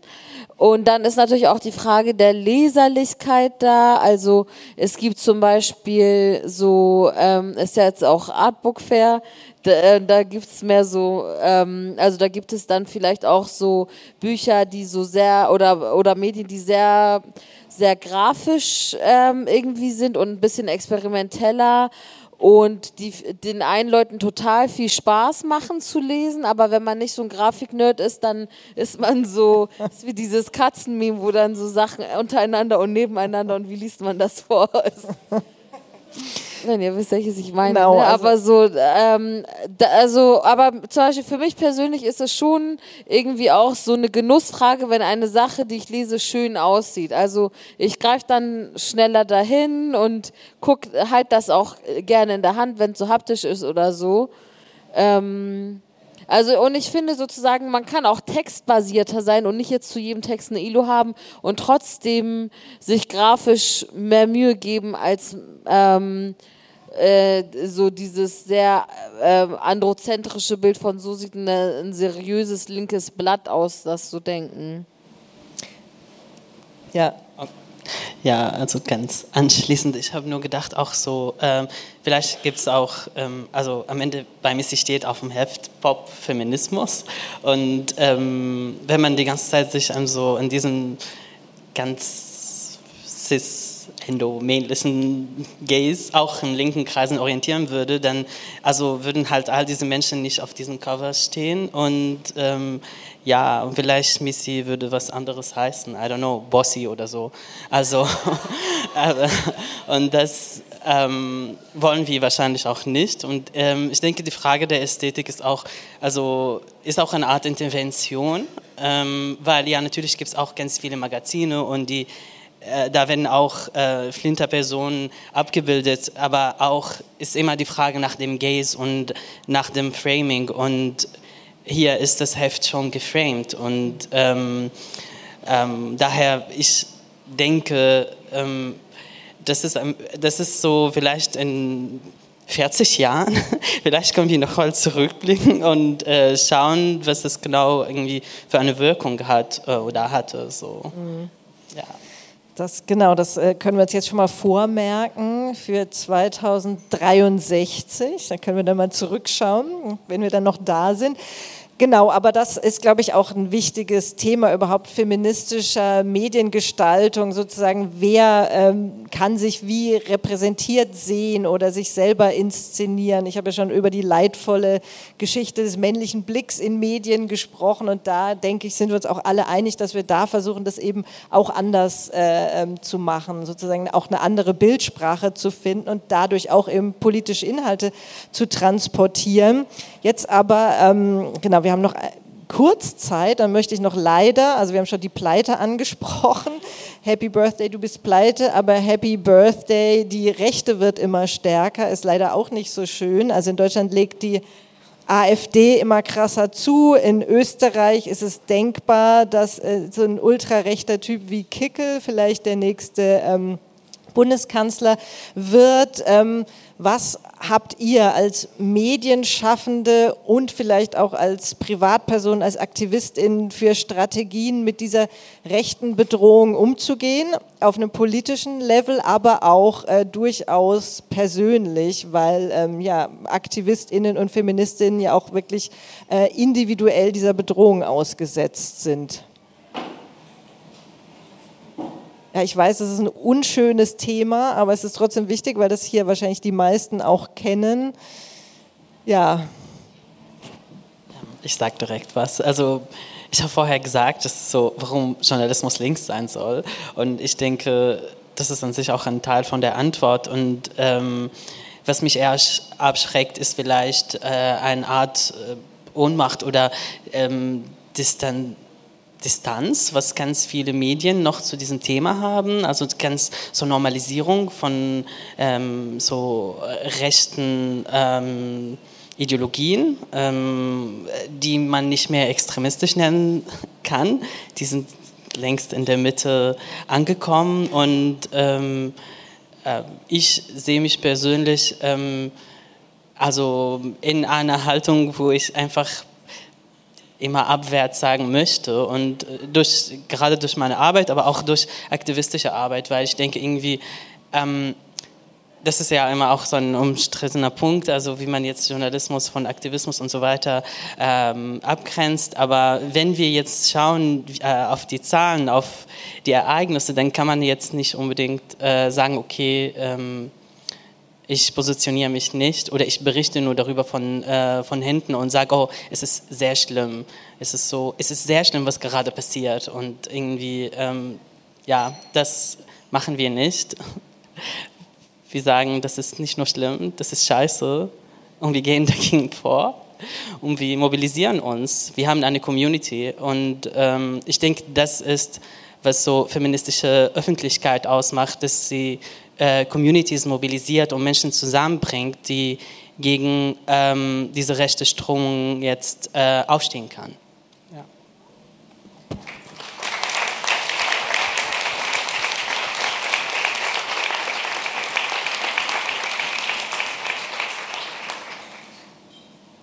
Und dann ist natürlich auch die Frage der Leserlichkeit da. Also es gibt zum Beispiel so, ähm, ist ja jetzt auch Artbook Fair, da, äh, da gibt es mehr so, ähm, also da gibt es dann vielleicht auch so Bücher, die so sehr, oder, oder Medien, die sehr, sehr grafisch ähm, irgendwie sind und ein bisschen experimenteller und die den einen Leuten total viel Spaß machen zu lesen, aber wenn man nicht so ein Grafiknerd ist, dann ist man so, ist wie dieses Katzenmeme, wo dann so Sachen untereinander und nebeneinander und wie liest man das vor? Wenn ihr wisst, welches ich meine. Genau, ne? Aber also so, ähm, da, also, aber zum Beispiel für mich persönlich ist es schon irgendwie auch so eine Genussfrage, wenn eine Sache, die ich lese, schön aussieht. Also ich greife dann schneller dahin und guck, halt das auch gerne in der Hand, wenn es so haptisch ist oder so. Ähm, also und ich finde sozusagen, man kann auch textbasierter sein und nicht jetzt zu jedem Text eine ILO haben und trotzdem sich grafisch mehr Mühe geben als ähm, äh, so dieses sehr äh, androzentrische Bild von so sieht eine, ein seriöses linkes Blatt aus, das zu denken. Ja. Ja, also ganz anschließend. Ich habe nur gedacht, auch so, ähm, vielleicht gibt es auch, ähm, also am Ende bei Missy steht auf dem Heft Pop Feminismus. Und ähm, wenn man die ganze Zeit sich an so in diesen ganz cis endomännlichen Gays auch in linken Kreisen orientieren würde, dann also würden halt all diese Menschen nicht auf diesen Covers stehen und ähm, ja, vielleicht Missy würde was anderes heißen, I don't know, Bossy oder so. Also, und das ähm, wollen wir wahrscheinlich auch nicht. Und ähm, ich denke, die Frage der Ästhetik ist auch, also ist auch eine Art Intervention, ähm, weil ja natürlich gibt es auch ganz viele Magazine und die äh, da werden auch äh, Flinterpersonen abgebildet, aber auch ist immer die Frage nach dem Gaze und nach dem Framing und hier ist das Heft schon geframed und ähm, ähm, daher ich denke, ähm, das, ist, das ist so vielleicht in 40 Jahren, vielleicht können wir noch mal zurückblicken und äh, schauen, was das genau irgendwie für eine Wirkung hat äh, oder hatte. So. Mhm. Ja. Das, genau, das äh, können wir uns jetzt schon mal vormerken für 2063. Dann können wir dann mal zurückschauen, wenn wir dann noch da sind. Genau, aber das ist, glaube ich, auch ein wichtiges Thema überhaupt feministischer Mediengestaltung, sozusagen, wer ähm, kann sich wie repräsentiert sehen oder sich selber inszenieren. Ich habe ja schon über die leidvolle Geschichte des männlichen Blicks in Medien gesprochen und da, denke ich, sind wir uns auch alle einig, dass wir da versuchen, das eben auch anders äh, ähm, zu machen, sozusagen auch eine andere Bildsprache zu finden und dadurch auch eben politische Inhalte zu transportieren. Jetzt aber, ähm, genau, wir haben noch äh, kurz Zeit, dann möchte ich noch leider, also wir haben schon die Pleite angesprochen, Happy Birthday, du bist pleite, aber Happy Birthday, die Rechte wird immer stärker, ist leider auch nicht so schön. Also in Deutschland legt die AfD immer krasser zu. In Österreich ist es denkbar, dass äh, so ein ultrarechter Typ wie Kickel vielleicht der nächste ähm, Bundeskanzler wird. Ähm, was habt ihr als Medienschaffende und vielleicht auch als Privatperson, als Aktivistin für Strategien, mit dieser rechten Bedrohung umzugehen, auf einem politischen Level, aber auch äh, durchaus persönlich, weil ähm, ja, Aktivistinnen und Feministinnen ja auch wirklich äh, individuell dieser Bedrohung ausgesetzt sind? Ja, ich weiß, es ist ein unschönes Thema, aber es ist trotzdem wichtig, weil das hier wahrscheinlich die meisten auch kennen. Ja. Ich sage direkt was. Also ich habe vorher gesagt, das ist so, warum Journalismus links sein soll. Und ich denke, das ist an sich auch ein Teil von der Antwort. Und ähm, was mich eher abschreckt, ist vielleicht äh, eine Art äh, Ohnmacht oder ähm, Distan Distanz, was ganz viele Medien noch zu diesem Thema haben, also ganz so Normalisierung von ähm, so rechten ähm, Ideologien, ähm, die man nicht mehr extremistisch nennen kann. Die sind längst in der Mitte angekommen und ähm, äh, ich sehe mich persönlich ähm, also in einer Haltung, wo ich einfach immer abwärts sagen möchte. Und durch, gerade durch meine Arbeit, aber auch durch aktivistische Arbeit, weil ich denke irgendwie, ähm, das ist ja immer auch so ein umstrittener Punkt, also wie man jetzt Journalismus von Aktivismus und so weiter ähm, abgrenzt. Aber wenn wir jetzt schauen äh, auf die Zahlen, auf die Ereignisse, dann kann man jetzt nicht unbedingt äh, sagen, okay, ähm, ich positioniere mich nicht oder ich berichte nur darüber von, äh, von hinten und sage, oh, es ist sehr schlimm. Es ist so, es ist sehr schlimm, was gerade passiert. Und irgendwie, ähm, ja, das machen wir nicht. Wir sagen, das ist nicht nur schlimm, das ist scheiße. Und wir gehen dagegen vor. Und wir mobilisieren uns. Wir haben eine Community. Und ähm, ich denke, das ist, was so feministische Öffentlichkeit ausmacht, dass sie äh, Communities mobilisiert und Menschen zusammenbringt, die gegen ähm, diese rechte Strömung jetzt äh, aufstehen kann.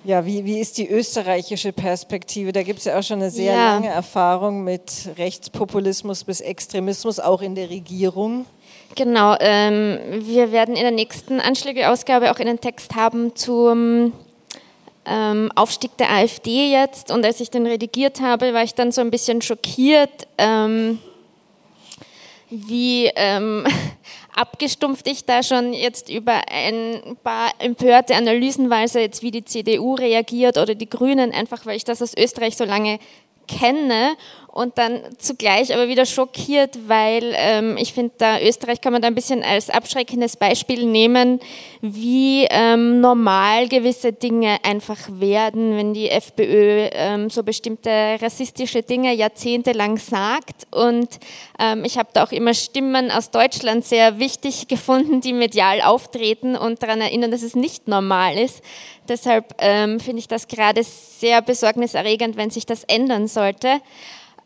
Ja, wie, wie ist die österreichische Perspektive? Da gibt es ja auch schon eine sehr ja. lange Erfahrung mit Rechtspopulismus bis Extremismus, auch in der Regierung. Genau, ähm, wir werden in der nächsten Anschlägeausgabe auch einen Text haben zum ähm, Aufstieg der AfD jetzt. Und als ich den redigiert habe, war ich dann so ein bisschen schockiert, ähm, wie ähm, abgestumpft ich da schon jetzt über ein paar empörte Analysenweise jetzt wie die CDU reagiert oder die Grünen, einfach weil ich das aus Österreich so lange kenne und dann zugleich aber wieder schockiert, weil ähm, ich finde, da Österreich kann man da ein bisschen als abschreckendes Beispiel nehmen, wie ähm, normal gewisse Dinge einfach werden, wenn die FPÖ ähm, so bestimmte rassistische Dinge jahrzehntelang sagt. Und ähm, ich habe da auch immer Stimmen aus Deutschland sehr wichtig gefunden, die medial auftreten und daran erinnern, dass es nicht normal ist. Deshalb ähm, finde ich das gerade sehr besorgniserregend, wenn sich das ändern sollte.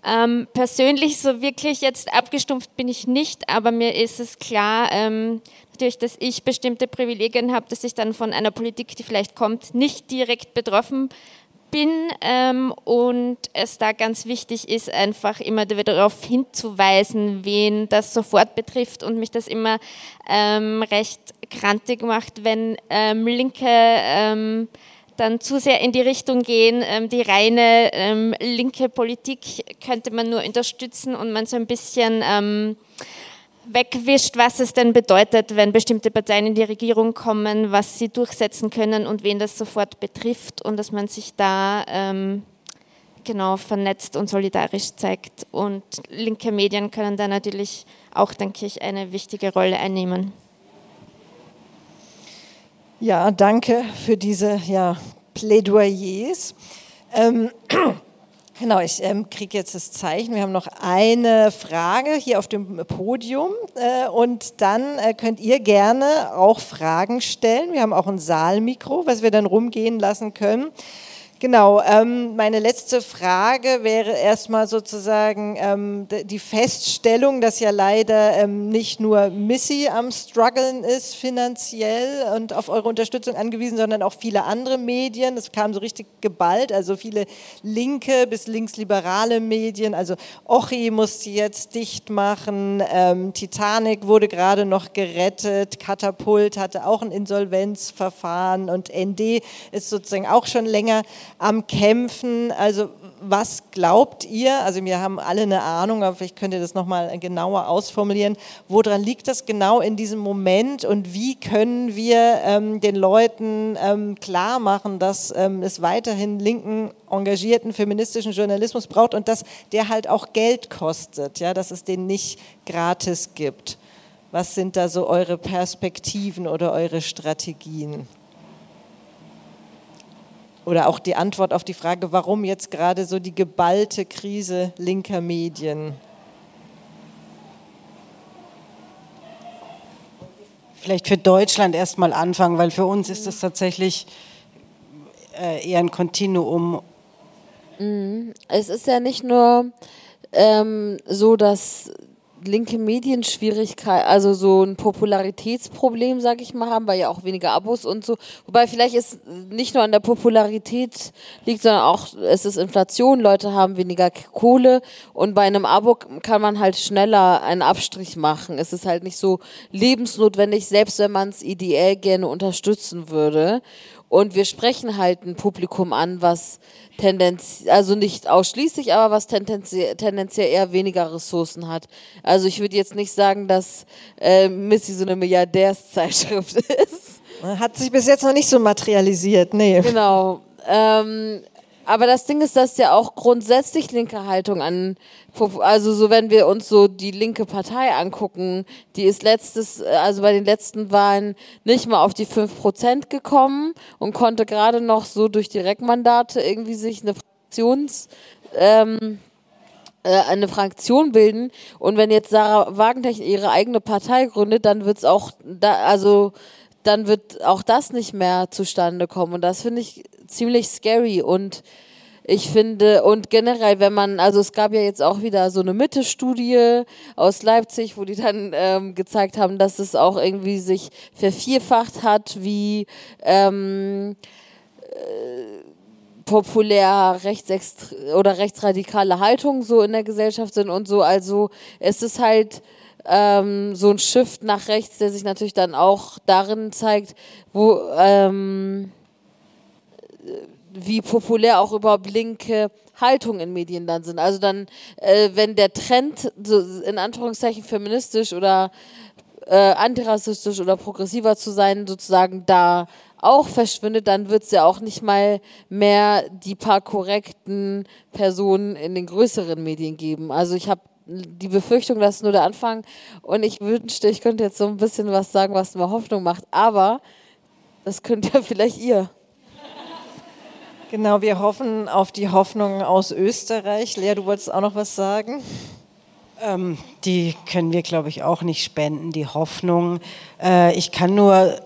Ähm, persönlich so wirklich jetzt abgestumpft bin ich nicht, aber mir ist es klar, ähm, natürlich, dass ich bestimmte Privilegien habe, dass ich dann von einer Politik, die vielleicht kommt, nicht direkt betroffen bin ähm, und es da ganz wichtig ist, einfach immer darauf hinzuweisen, wen das sofort betrifft und mich das immer ähm, recht krantig macht, wenn ähm, linke ähm, dann zu sehr in die Richtung gehen, ähm, die reine ähm, linke Politik könnte man nur unterstützen und man so ein bisschen ähm, wegwischt, was es denn bedeutet, wenn bestimmte Parteien in die Regierung kommen, was sie durchsetzen können und wen das sofort betrifft und dass man sich da ähm, genau vernetzt und solidarisch zeigt. Und linke Medien können da natürlich auch, denke ich, eine wichtige Rolle einnehmen. Ja, danke für diese ja, Plädoyers. Ähm, genau, ich ähm, kriege jetzt das Zeichen. Wir haben noch eine Frage hier auf dem Podium äh, und dann äh, könnt ihr gerne auch Fragen stellen. Wir haben auch ein Saalmikro, was wir dann rumgehen lassen können. Genau, ähm, meine letzte Frage wäre erstmal sozusagen ähm, die Feststellung, dass ja leider ähm, nicht nur Missy am struggeln ist finanziell und auf eure Unterstützung angewiesen, sondern auch viele andere Medien. Es kam so richtig geballt, also viele linke bis linksliberale Medien. Also Ochi musste jetzt dicht machen, ähm, Titanic wurde gerade noch gerettet, Katapult hatte auch ein Insolvenzverfahren und ND ist sozusagen auch schon länger am Kämpfen. Also was glaubt ihr? Also wir haben alle eine Ahnung, aber vielleicht könnt ihr das nochmal genauer ausformulieren. Woran liegt das genau in diesem Moment und wie können wir ähm, den Leuten ähm, klar machen, dass ähm, es weiterhin linken, engagierten, feministischen Journalismus braucht und dass der halt auch Geld kostet, ja, dass es den nicht gratis gibt? Was sind da so eure Perspektiven oder eure Strategien? Oder auch die Antwort auf die Frage, warum jetzt gerade so die geballte Krise linker Medien? Vielleicht für Deutschland erstmal anfangen, weil für uns ist das tatsächlich äh, eher ein Kontinuum. Mhm. Es ist ja nicht nur ähm, so, dass linke Medienschwierigkeit, also so ein Popularitätsproblem, sag ich mal, haben, weil ja auch weniger Abos und so. Wobei vielleicht ist nicht nur an der Popularität liegt, sondern auch es ist Inflation, Leute haben weniger Kohle und bei einem Abo kann man halt schneller einen Abstrich machen. Es ist halt nicht so lebensnotwendig, selbst wenn man es ideell gerne unterstützen würde. Und wir sprechen halt ein Publikum an, was tendenziell, also nicht ausschließlich, aber was tendenziell, tendenziell eher weniger Ressourcen hat. Also ich würde jetzt nicht sagen, dass äh, Missy so eine Milliardärszeitschrift ist. Hat sich bis jetzt noch nicht so materialisiert, nee. Genau. Ähm, aber das Ding ist, dass ja auch grundsätzlich linke Haltung an, also so wenn wir uns so die linke Partei angucken, die ist letztes, also bei den letzten Wahlen nicht mal auf die 5% gekommen und konnte gerade noch so durch Direktmandate irgendwie sich eine Fraktions, ähm, äh, eine Fraktion bilden. Und wenn jetzt Sarah Wagenknecht ihre eigene Partei gründet, dann wird's auch da, also dann wird auch das nicht mehr zustande kommen und das finde ich ziemlich scary und ich finde, und generell, wenn man, also es gab ja jetzt auch wieder so eine Mitte-Studie aus Leipzig, wo die dann ähm, gezeigt haben, dass es auch irgendwie sich vervierfacht hat, wie ähm, äh, populär rechtsextre oder rechtsradikale Haltungen so in der Gesellschaft sind und so. Also es ist halt ähm, so ein Shift nach rechts, der sich natürlich dann auch darin zeigt, wo ähm, wie populär auch überhaupt linke Haltungen in Medien dann sind. Also dann, äh, wenn der Trend so in Anführungszeichen feministisch oder äh, antirassistisch oder progressiver zu sein, sozusagen da auch verschwindet, dann wird es ja auch nicht mal mehr die paar korrekten Personen in den größeren Medien geben. Also ich habe die Befürchtung, das ist nur der Anfang und ich wünschte, ich könnte jetzt so ein bisschen was sagen, was mir Hoffnung macht, aber das könnt ja vielleicht ihr. Genau, wir hoffen auf die Hoffnung aus Österreich. Lea, du wolltest auch noch was sagen? Ähm, die können wir, glaube ich, auch nicht spenden, die Hoffnung. Äh, ich kann nur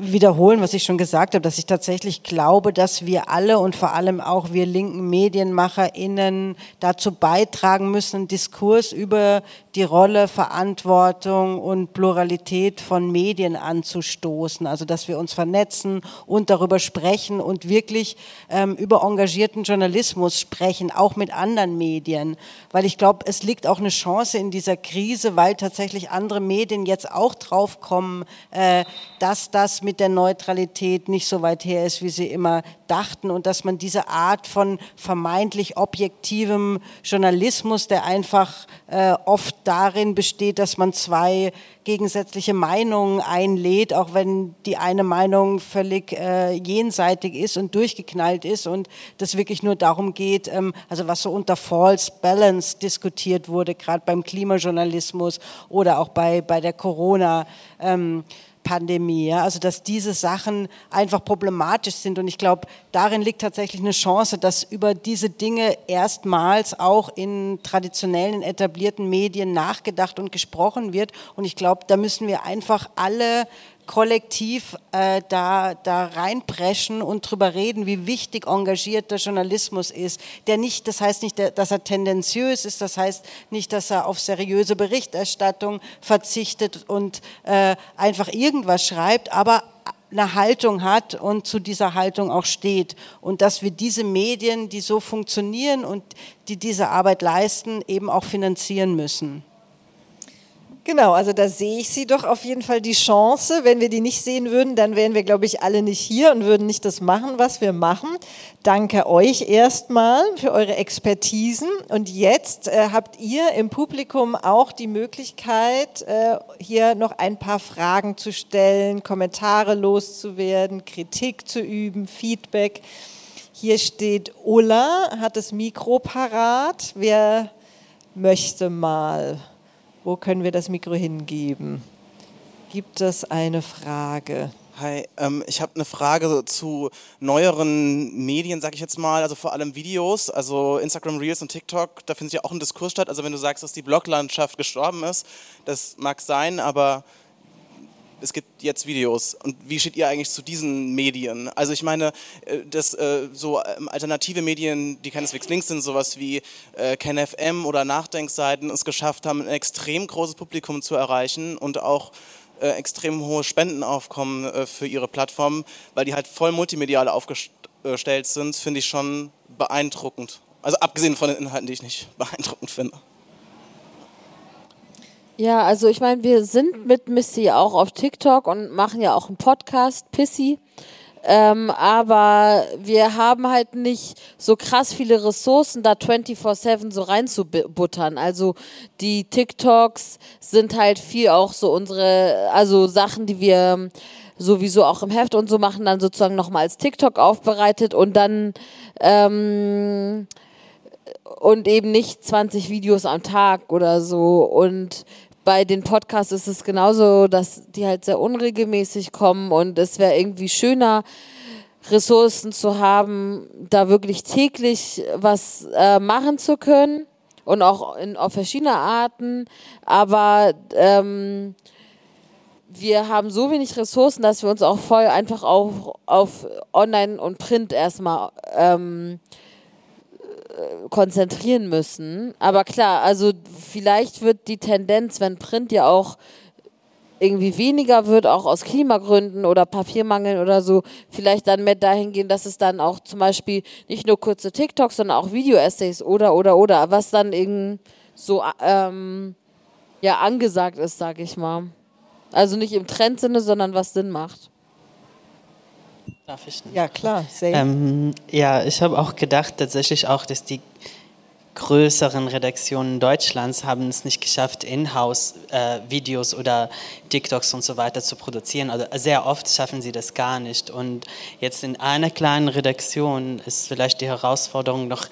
wiederholen, was ich schon gesagt habe, dass ich tatsächlich glaube, dass wir alle und vor allem auch wir linken MedienmacherInnen dazu beitragen müssen, Diskurs über die Rolle, Verantwortung und Pluralität von Medien anzustoßen. Also dass wir uns vernetzen und darüber sprechen und wirklich ähm, über engagierten Journalismus sprechen, auch mit anderen Medien. Weil ich glaube, es liegt auch eine Chance in dieser Krise, weil tatsächlich andere Medien jetzt auch draufkommen, äh, dass das mit der Neutralität nicht so weit her ist, wie sie immer dachten und dass man diese Art von vermeintlich objektivem Journalismus, der einfach äh, oft darin besteht, dass man zwei gegensätzliche Meinungen einlädt, auch wenn die eine Meinung völlig äh, jenseitig ist und durchgeknallt ist und das wirklich nur darum geht, ähm, also was so unter False Balance diskutiert wurde, gerade beim Klimajournalismus oder auch bei, bei der Corona. Ähm, Pandemie. Ja? Also dass diese Sachen einfach problematisch sind. Und ich glaube, darin liegt tatsächlich eine Chance, dass über diese Dinge erstmals auch in traditionellen, etablierten Medien nachgedacht und gesprochen wird. Und ich glaube, da müssen wir einfach alle kollektiv äh, da, da reinpreschen und drüber reden, wie wichtig engagierter Journalismus ist. Der nicht, das heißt nicht, dass er tendenziös ist, das heißt nicht, dass er auf seriöse Berichterstattung verzichtet und äh, einfach irgendwas schreibt, aber eine Haltung hat und zu dieser Haltung auch steht. Und dass wir diese Medien, die so funktionieren und die diese Arbeit leisten, eben auch finanzieren müssen. Genau, also da sehe ich Sie doch auf jeden Fall die Chance. Wenn wir die nicht sehen würden, dann wären wir, glaube ich, alle nicht hier und würden nicht das machen, was wir machen. Danke euch erstmal für eure Expertisen. Und jetzt äh, habt ihr im Publikum auch die Möglichkeit, äh, hier noch ein paar Fragen zu stellen, Kommentare loszuwerden, Kritik zu üben, Feedback. Hier steht Ulla, hat das Mikro parat. Wer möchte mal? Wo können wir das Mikro hingeben? Gibt es eine Frage? Hi, ähm, ich habe eine Frage zu neueren Medien, sag ich jetzt mal, also vor allem Videos, also Instagram Reels und TikTok, da findet ja auch ein Diskurs statt. Also wenn du sagst, dass die Bloglandschaft gestorben ist, das mag sein, aber es gibt jetzt Videos. Und wie steht ihr eigentlich zu diesen Medien? Also ich meine, äh, dass äh, so ähm, alternative Medien, die keineswegs links sind, sowas wie äh, KenFM oder Nachdenkseiten, es geschafft haben, ein extrem großes Publikum zu erreichen und auch extrem hohe Spendenaufkommen für ihre Plattformen, weil die halt voll multimedial aufgestellt sind, finde ich schon beeindruckend. Also abgesehen von den Inhalten, die ich nicht beeindruckend finde. Ja, also ich meine, wir sind mit Missy auch auf TikTok und machen ja auch einen Podcast, Pissy. Ähm, aber wir haben halt nicht so krass viele Ressourcen, da 24-7 so reinzubuttern. Also die TikToks sind halt viel auch so unsere, also Sachen, die wir sowieso auch im Heft und so machen, dann sozusagen nochmal als TikTok aufbereitet und dann ähm, und eben nicht 20 Videos am Tag oder so. Und bei den Podcasts ist es genauso, dass die halt sehr unregelmäßig kommen und es wäre irgendwie schöner, Ressourcen zu haben, da wirklich täglich was äh, machen zu können und auch in, auf verschiedene Arten. Aber ähm, wir haben so wenig Ressourcen, dass wir uns auch voll einfach auch auf Online und Print erstmal ähm, konzentrieren müssen. Aber klar, also vielleicht wird die Tendenz, wenn Print ja auch irgendwie weniger wird, auch aus Klimagründen oder Papiermangel oder so, vielleicht dann mehr dahin gehen, dass es dann auch zum Beispiel nicht nur kurze TikToks, sondern auch Video-Essays oder, oder, oder, was dann irgendwie so ähm, ja, angesagt ist, sag ich mal. Also nicht im Trendsinne, sondern was Sinn macht. Darf ich? Nicht? Ja, klar. Ähm, ja, ich habe auch gedacht, tatsächlich auch, dass die größeren Redaktionen Deutschlands haben es nicht geschafft, In-house-Videos äh, oder TikToks und so weiter zu produzieren. Also sehr oft schaffen sie das gar nicht. Und jetzt in einer kleinen Redaktion ist vielleicht die Herausforderung noch,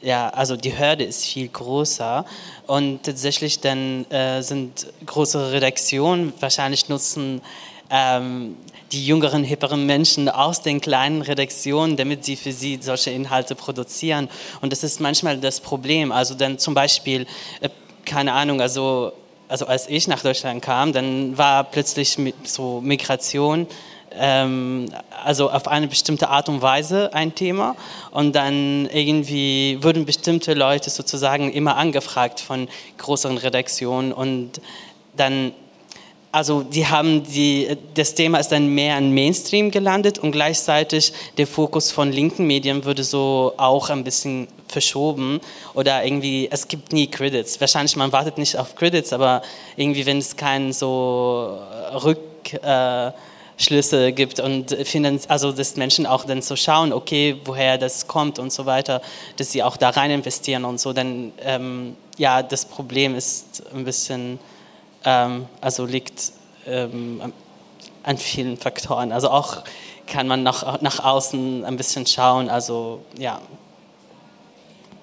ja, also die Hürde ist viel größer und tatsächlich dann äh, sind größere Redaktionen wahrscheinlich nutzen ähm, die jüngeren, hipperen Menschen aus den kleinen Redaktionen, damit sie für sie solche Inhalte produzieren. Und das ist manchmal das Problem. Also dann zum Beispiel, äh, keine Ahnung, also, also als ich nach Deutschland kam, dann war plötzlich so Migration ähm, also auf eine bestimmte Art und Weise ein Thema und dann irgendwie wurden bestimmte Leute sozusagen immer angefragt von größeren Redaktionen und dann also die haben die, das Thema ist dann mehr in Mainstream gelandet und gleichzeitig der Fokus von linken Medien wurde so auch ein bisschen verschoben oder irgendwie, es gibt nie Credits. Wahrscheinlich, man wartet nicht auf Credits, aber irgendwie, wenn es keinen so Rückschlüsse äh, gibt und finden, also dass Menschen auch dann so schauen, okay, woher das kommt und so weiter, dass sie auch da rein investieren und so, dann ähm, ja, das Problem ist ein bisschen also liegt ähm, an vielen Faktoren. Also auch kann man nach, nach außen ein bisschen schauen. Also ja.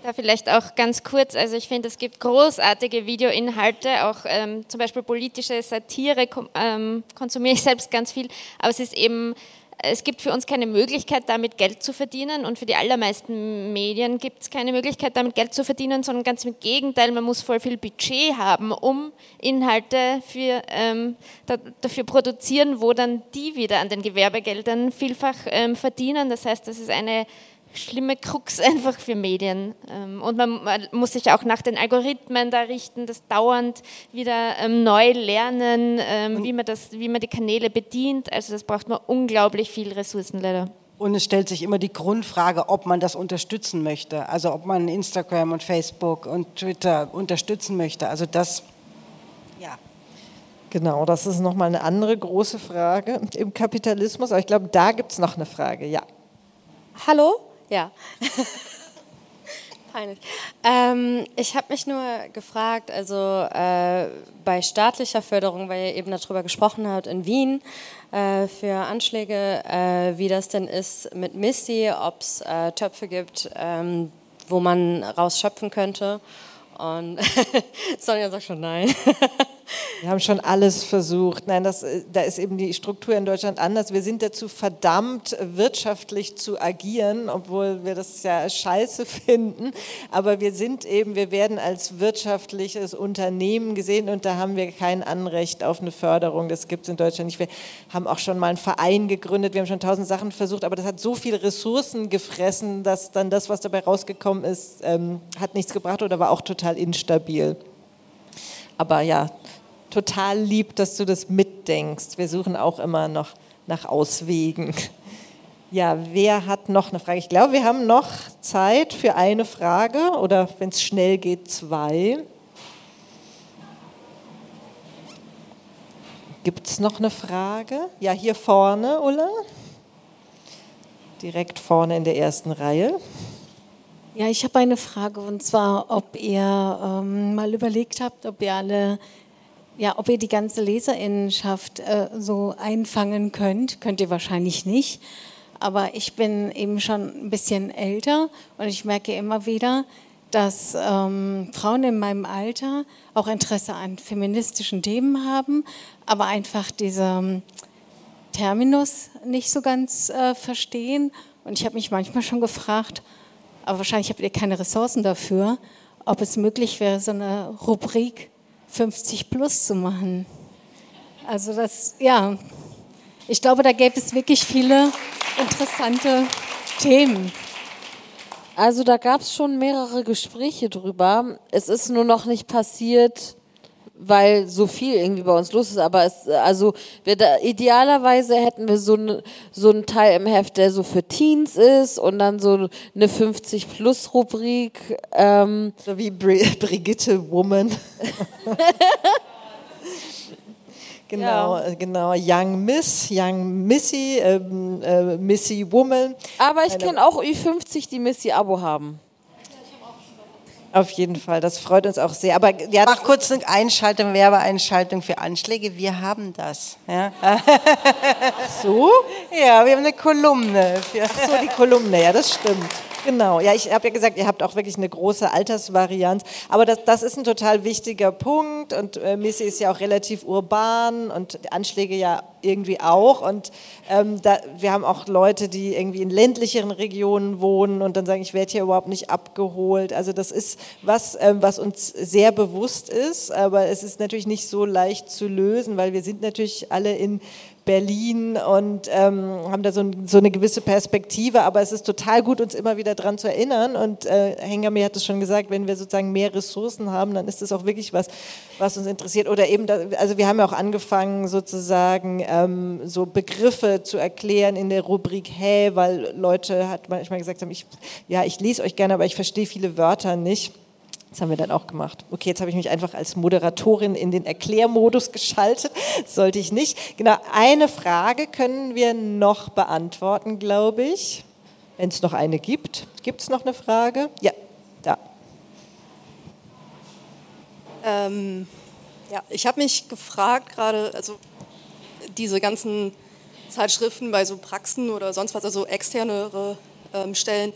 Da vielleicht auch ganz kurz, also ich finde, es gibt großartige Videoinhalte, auch ähm, zum Beispiel politische Satire ähm, konsumiere ich selbst ganz viel, aber es ist eben es gibt für uns keine Möglichkeit, damit Geld zu verdienen und für die allermeisten Medien gibt es keine Möglichkeit, damit Geld zu verdienen, sondern ganz im Gegenteil, man muss voll viel Budget haben, um Inhalte für, ähm, da, dafür produzieren, wo dann die wieder an den Gewerbegeldern vielfach ähm, verdienen. Das heißt, das ist eine schlimme Krux einfach für Medien. Ähm, und man, muss sich auch nach den Algorithmen da richten, das dauernd wieder ähm, neu lernen, ähm, wie, man das, wie man die Kanäle bedient. Also das braucht man unglaublich viel Ressourcen leider. Und es stellt sich immer die Grundfrage, ob man das unterstützen möchte. Also ob man Instagram und Facebook und Twitter unterstützen möchte. Also das, ja. Genau, das ist nochmal eine andere große Frage im Kapitalismus. Aber ich glaube, da gibt es noch eine Frage, ja. Hallo? Ja. Peinlich. Ähm, ich habe mich nur gefragt, also äh, bei staatlicher Förderung, weil ihr eben darüber gesprochen habt in Wien, äh, für Anschläge, äh, wie das denn ist mit Missy, ob es äh, Töpfe gibt, ähm, wo man rausschöpfen könnte. Und Sonja sagt schon nein. Wir haben schon alles versucht. Nein, das, äh, da ist eben die Struktur in Deutschland anders. Wir sind dazu verdammt, wirtschaftlich zu agieren, obwohl wir das ja scheiße finden. Aber wir sind eben, wir werden als wirtschaftliches Unternehmen gesehen und da haben wir kein Anrecht auf eine Förderung. Das gibt es in Deutschland nicht. Wir haben auch schon mal einen Verein gegründet. Wir haben schon tausend Sachen versucht, aber das hat so viele Ressourcen gefressen, dass dann das, was dabei rausgekommen ist, ähm, hat nichts gebracht oder war auch total instabil. Aber ja, total lieb, dass du das mitdenkst. Wir suchen auch immer noch nach Auswegen. Ja, wer hat noch eine Frage? Ich glaube, wir haben noch Zeit für eine Frage oder wenn es schnell geht, zwei. Gibt es noch eine Frage? Ja, hier vorne, Ulla. Direkt vorne in der ersten Reihe. Ja, ich habe eine Frage und zwar, ob ihr ähm, mal überlegt habt, ob ihr alle ja, ob ihr die ganze Leserinnenschaft äh, so einfangen könnt, könnt ihr wahrscheinlich nicht. Aber ich bin eben schon ein bisschen älter und ich merke immer wieder, dass ähm, Frauen in meinem Alter auch Interesse an feministischen Themen haben, aber einfach diesen Terminus nicht so ganz äh, verstehen. Und ich habe mich manchmal schon gefragt, aber wahrscheinlich habt ihr keine Ressourcen dafür, ob es möglich wäre, so eine Rubrik 50 plus zu machen. Also das, ja, ich glaube, da gäbe es wirklich viele interessante Themen. Also da gab es schon mehrere Gespräche drüber. Es ist nur noch nicht passiert, weil so viel irgendwie bei uns los ist. Aber es, also wir da, idealerweise hätten wir so, ne, so einen Teil im Heft, der so für Teens ist und dann so eine 50-Plus-Rubrik. Ähm. So wie Bri Brigitte Woman. Genau, ja. genau. Young Miss, Young Missy, ähm, äh, Missy Woman. Aber ich kenne auch Ü50, die Missy-Abo haben. Auf jeden Fall, das freut uns auch sehr. Aber ja, mach kurz eine Einschaltung, Werbeeinschaltung für Anschläge. Wir haben das. Ja. so? Ja, wir haben eine Kolumne. Ach so, die Kolumne, ja, das stimmt. Genau, ja, ich habe ja gesagt, ihr habt auch wirklich eine große Altersvarianz, aber das, das ist ein total wichtiger Punkt. Und äh, Missy ist ja auch relativ urban und Anschläge ja irgendwie auch. Und ähm, da, wir haben auch Leute, die irgendwie in ländlicheren Regionen wohnen und dann sagen, ich werde hier überhaupt nicht abgeholt. Also das ist was, ähm, was uns sehr bewusst ist, aber es ist natürlich nicht so leicht zu lösen, weil wir sind natürlich alle in Berlin und ähm, haben da so, so, eine gewisse Perspektive. Aber es ist total gut, uns immer wieder daran zu erinnern. Und äh, Hengame hat es schon gesagt, wenn wir sozusagen mehr Ressourcen haben, dann ist das auch wirklich was, was uns interessiert. Oder eben, da, also wir haben ja auch angefangen, sozusagen ähm, so Begriffe zu erklären in der Rubrik Hey, weil Leute hat manchmal gesagt haben, ich, ja, ich lese euch gerne, aber ich verstehe viele Wörter nicht. Das haben wir dann auch gemacht. Okay, jetzt habe ich mich einfach als Moderatorin in den Erklärmodus geschaltet. Sollte ich nicht. Genau, eine Frage können wir noch beantworten, glaube ich. Wenn es noch eine gibt. Gibt es noch eine Frage? Ja, da. Ähm, ja, ich habe mich gefragt gerade, also diese ganzen Zeitschriften bei so Praxen oder sonst was, also externere ähm, Stellen,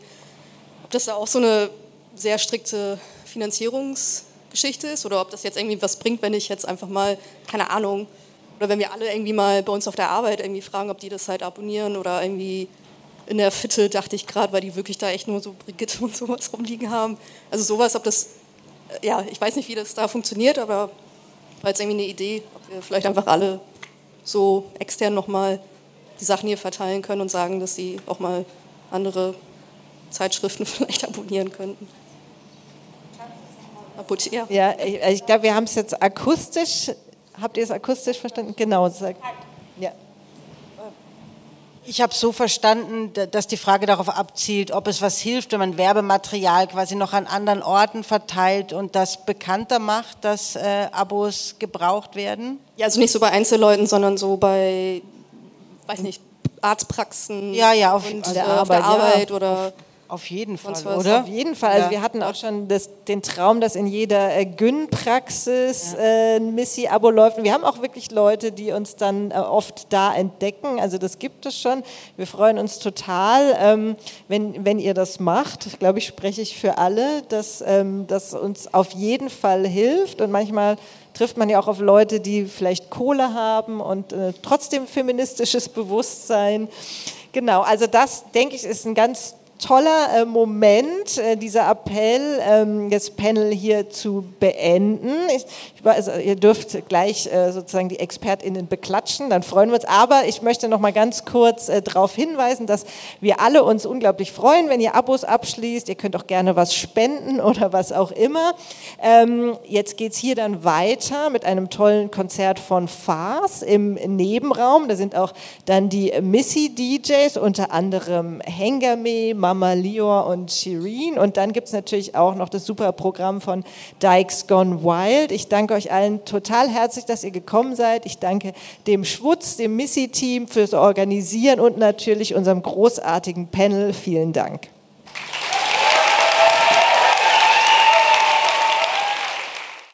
ob das da auch so eine sehr strikte Finanzierungsgeschichte ist oder ob das jetzt irgendwie was bringt, wenn ich jetzt einfach mal, keine Ahnung, oder wenn wir alle irgendwie mal bei uns auf der Arbeit irgendwie fragen, ob die das halt abonnieren oder irgendwie in der Fitte, dachte ich gerade, weil die wirklich da echt nur so Brigitte und sowas rumliegen haben. Also sowas, ob das, äh, ja, ich weiß nicht, wie das da funktioniert, aber war jetzt irgendwie eine Idee, ob wir vielleicht einfach alle so extern nochmal die Sachen hier verteilen können und sagen, dass sie auch mal andere Zeitschriften vielleicht abonnieren könnten. Ja, ja ich, ich glaube, wir haben es jetzt akustisch, habt ihr es akustisch verstanden? Genau. Ja. Ich habe so verstanden, dass die Frage darauf abzielt, ob es was hilft, wenn man Werbematerial quasi noch an anderen Orten verteilt und das bekannter macht, dass äh, Abos gebraucht werden. Ja, also nicht so bei Einzelleuten, sondern so bei, weiß nicht, Arztpraxen ja, ja, auf, und, der, äh, Arbeit, auf der Arbeit ja, oder auf auf jeden Fall, oder? Auf jeden Fall. Also wir hatten auch schon das, den Traum, dass in jeder äh, Gyn-Praxis ja. äh, ein Missy-Abo läuft. Und wir haben auch wirklich Leute, die uns dann äh, oft da entdecken. Also das gibt es schon. Wir freuen uns total, ähm, wenn, wenn ihr das macht. Ich glaube, ich spreche ich für alle, dass ähm, das uns auf jeden Fall hilft. Und manchmal trifft man ja auch auf Leute, die vielleicht Kohle haben und äh, trotzdem feministisches Bewusstsein. Genau, also das, denke ich, ist ein ganz toller äh, Moment, äh, dieser Appell, ähm, das Panel hier zu beenden. Also, ihr dürft gleich äh, sozusagen die ExpertInnen beklatschen, dann freuen wir uns. Aber ich möchte noch mal ganz kurz äh, darauf hinweisen, dass wir alle uns unglaublich freuen, wenn ihr Abos abschließt. Ihr könnt auch gerne was spenden oder was auch immer. Ähm, jetzt geht es hier dann weiter mit einem tollen Konzert von Fars im Nebenraum. Da sind auch dann die Missy-DJs, unter anderem Hengame, Mama Lior und Shireen. Und dann gibt es natürlich auch noch das super Programm von Dykes Gone Wild. Ich danke euch allen total herzlich, dass ihr gekommen seid. Ich danke dem Schwutz, dem Missy-Team fürs Organisieren und natürlich unserem großartigen Panel. Vielen Dank.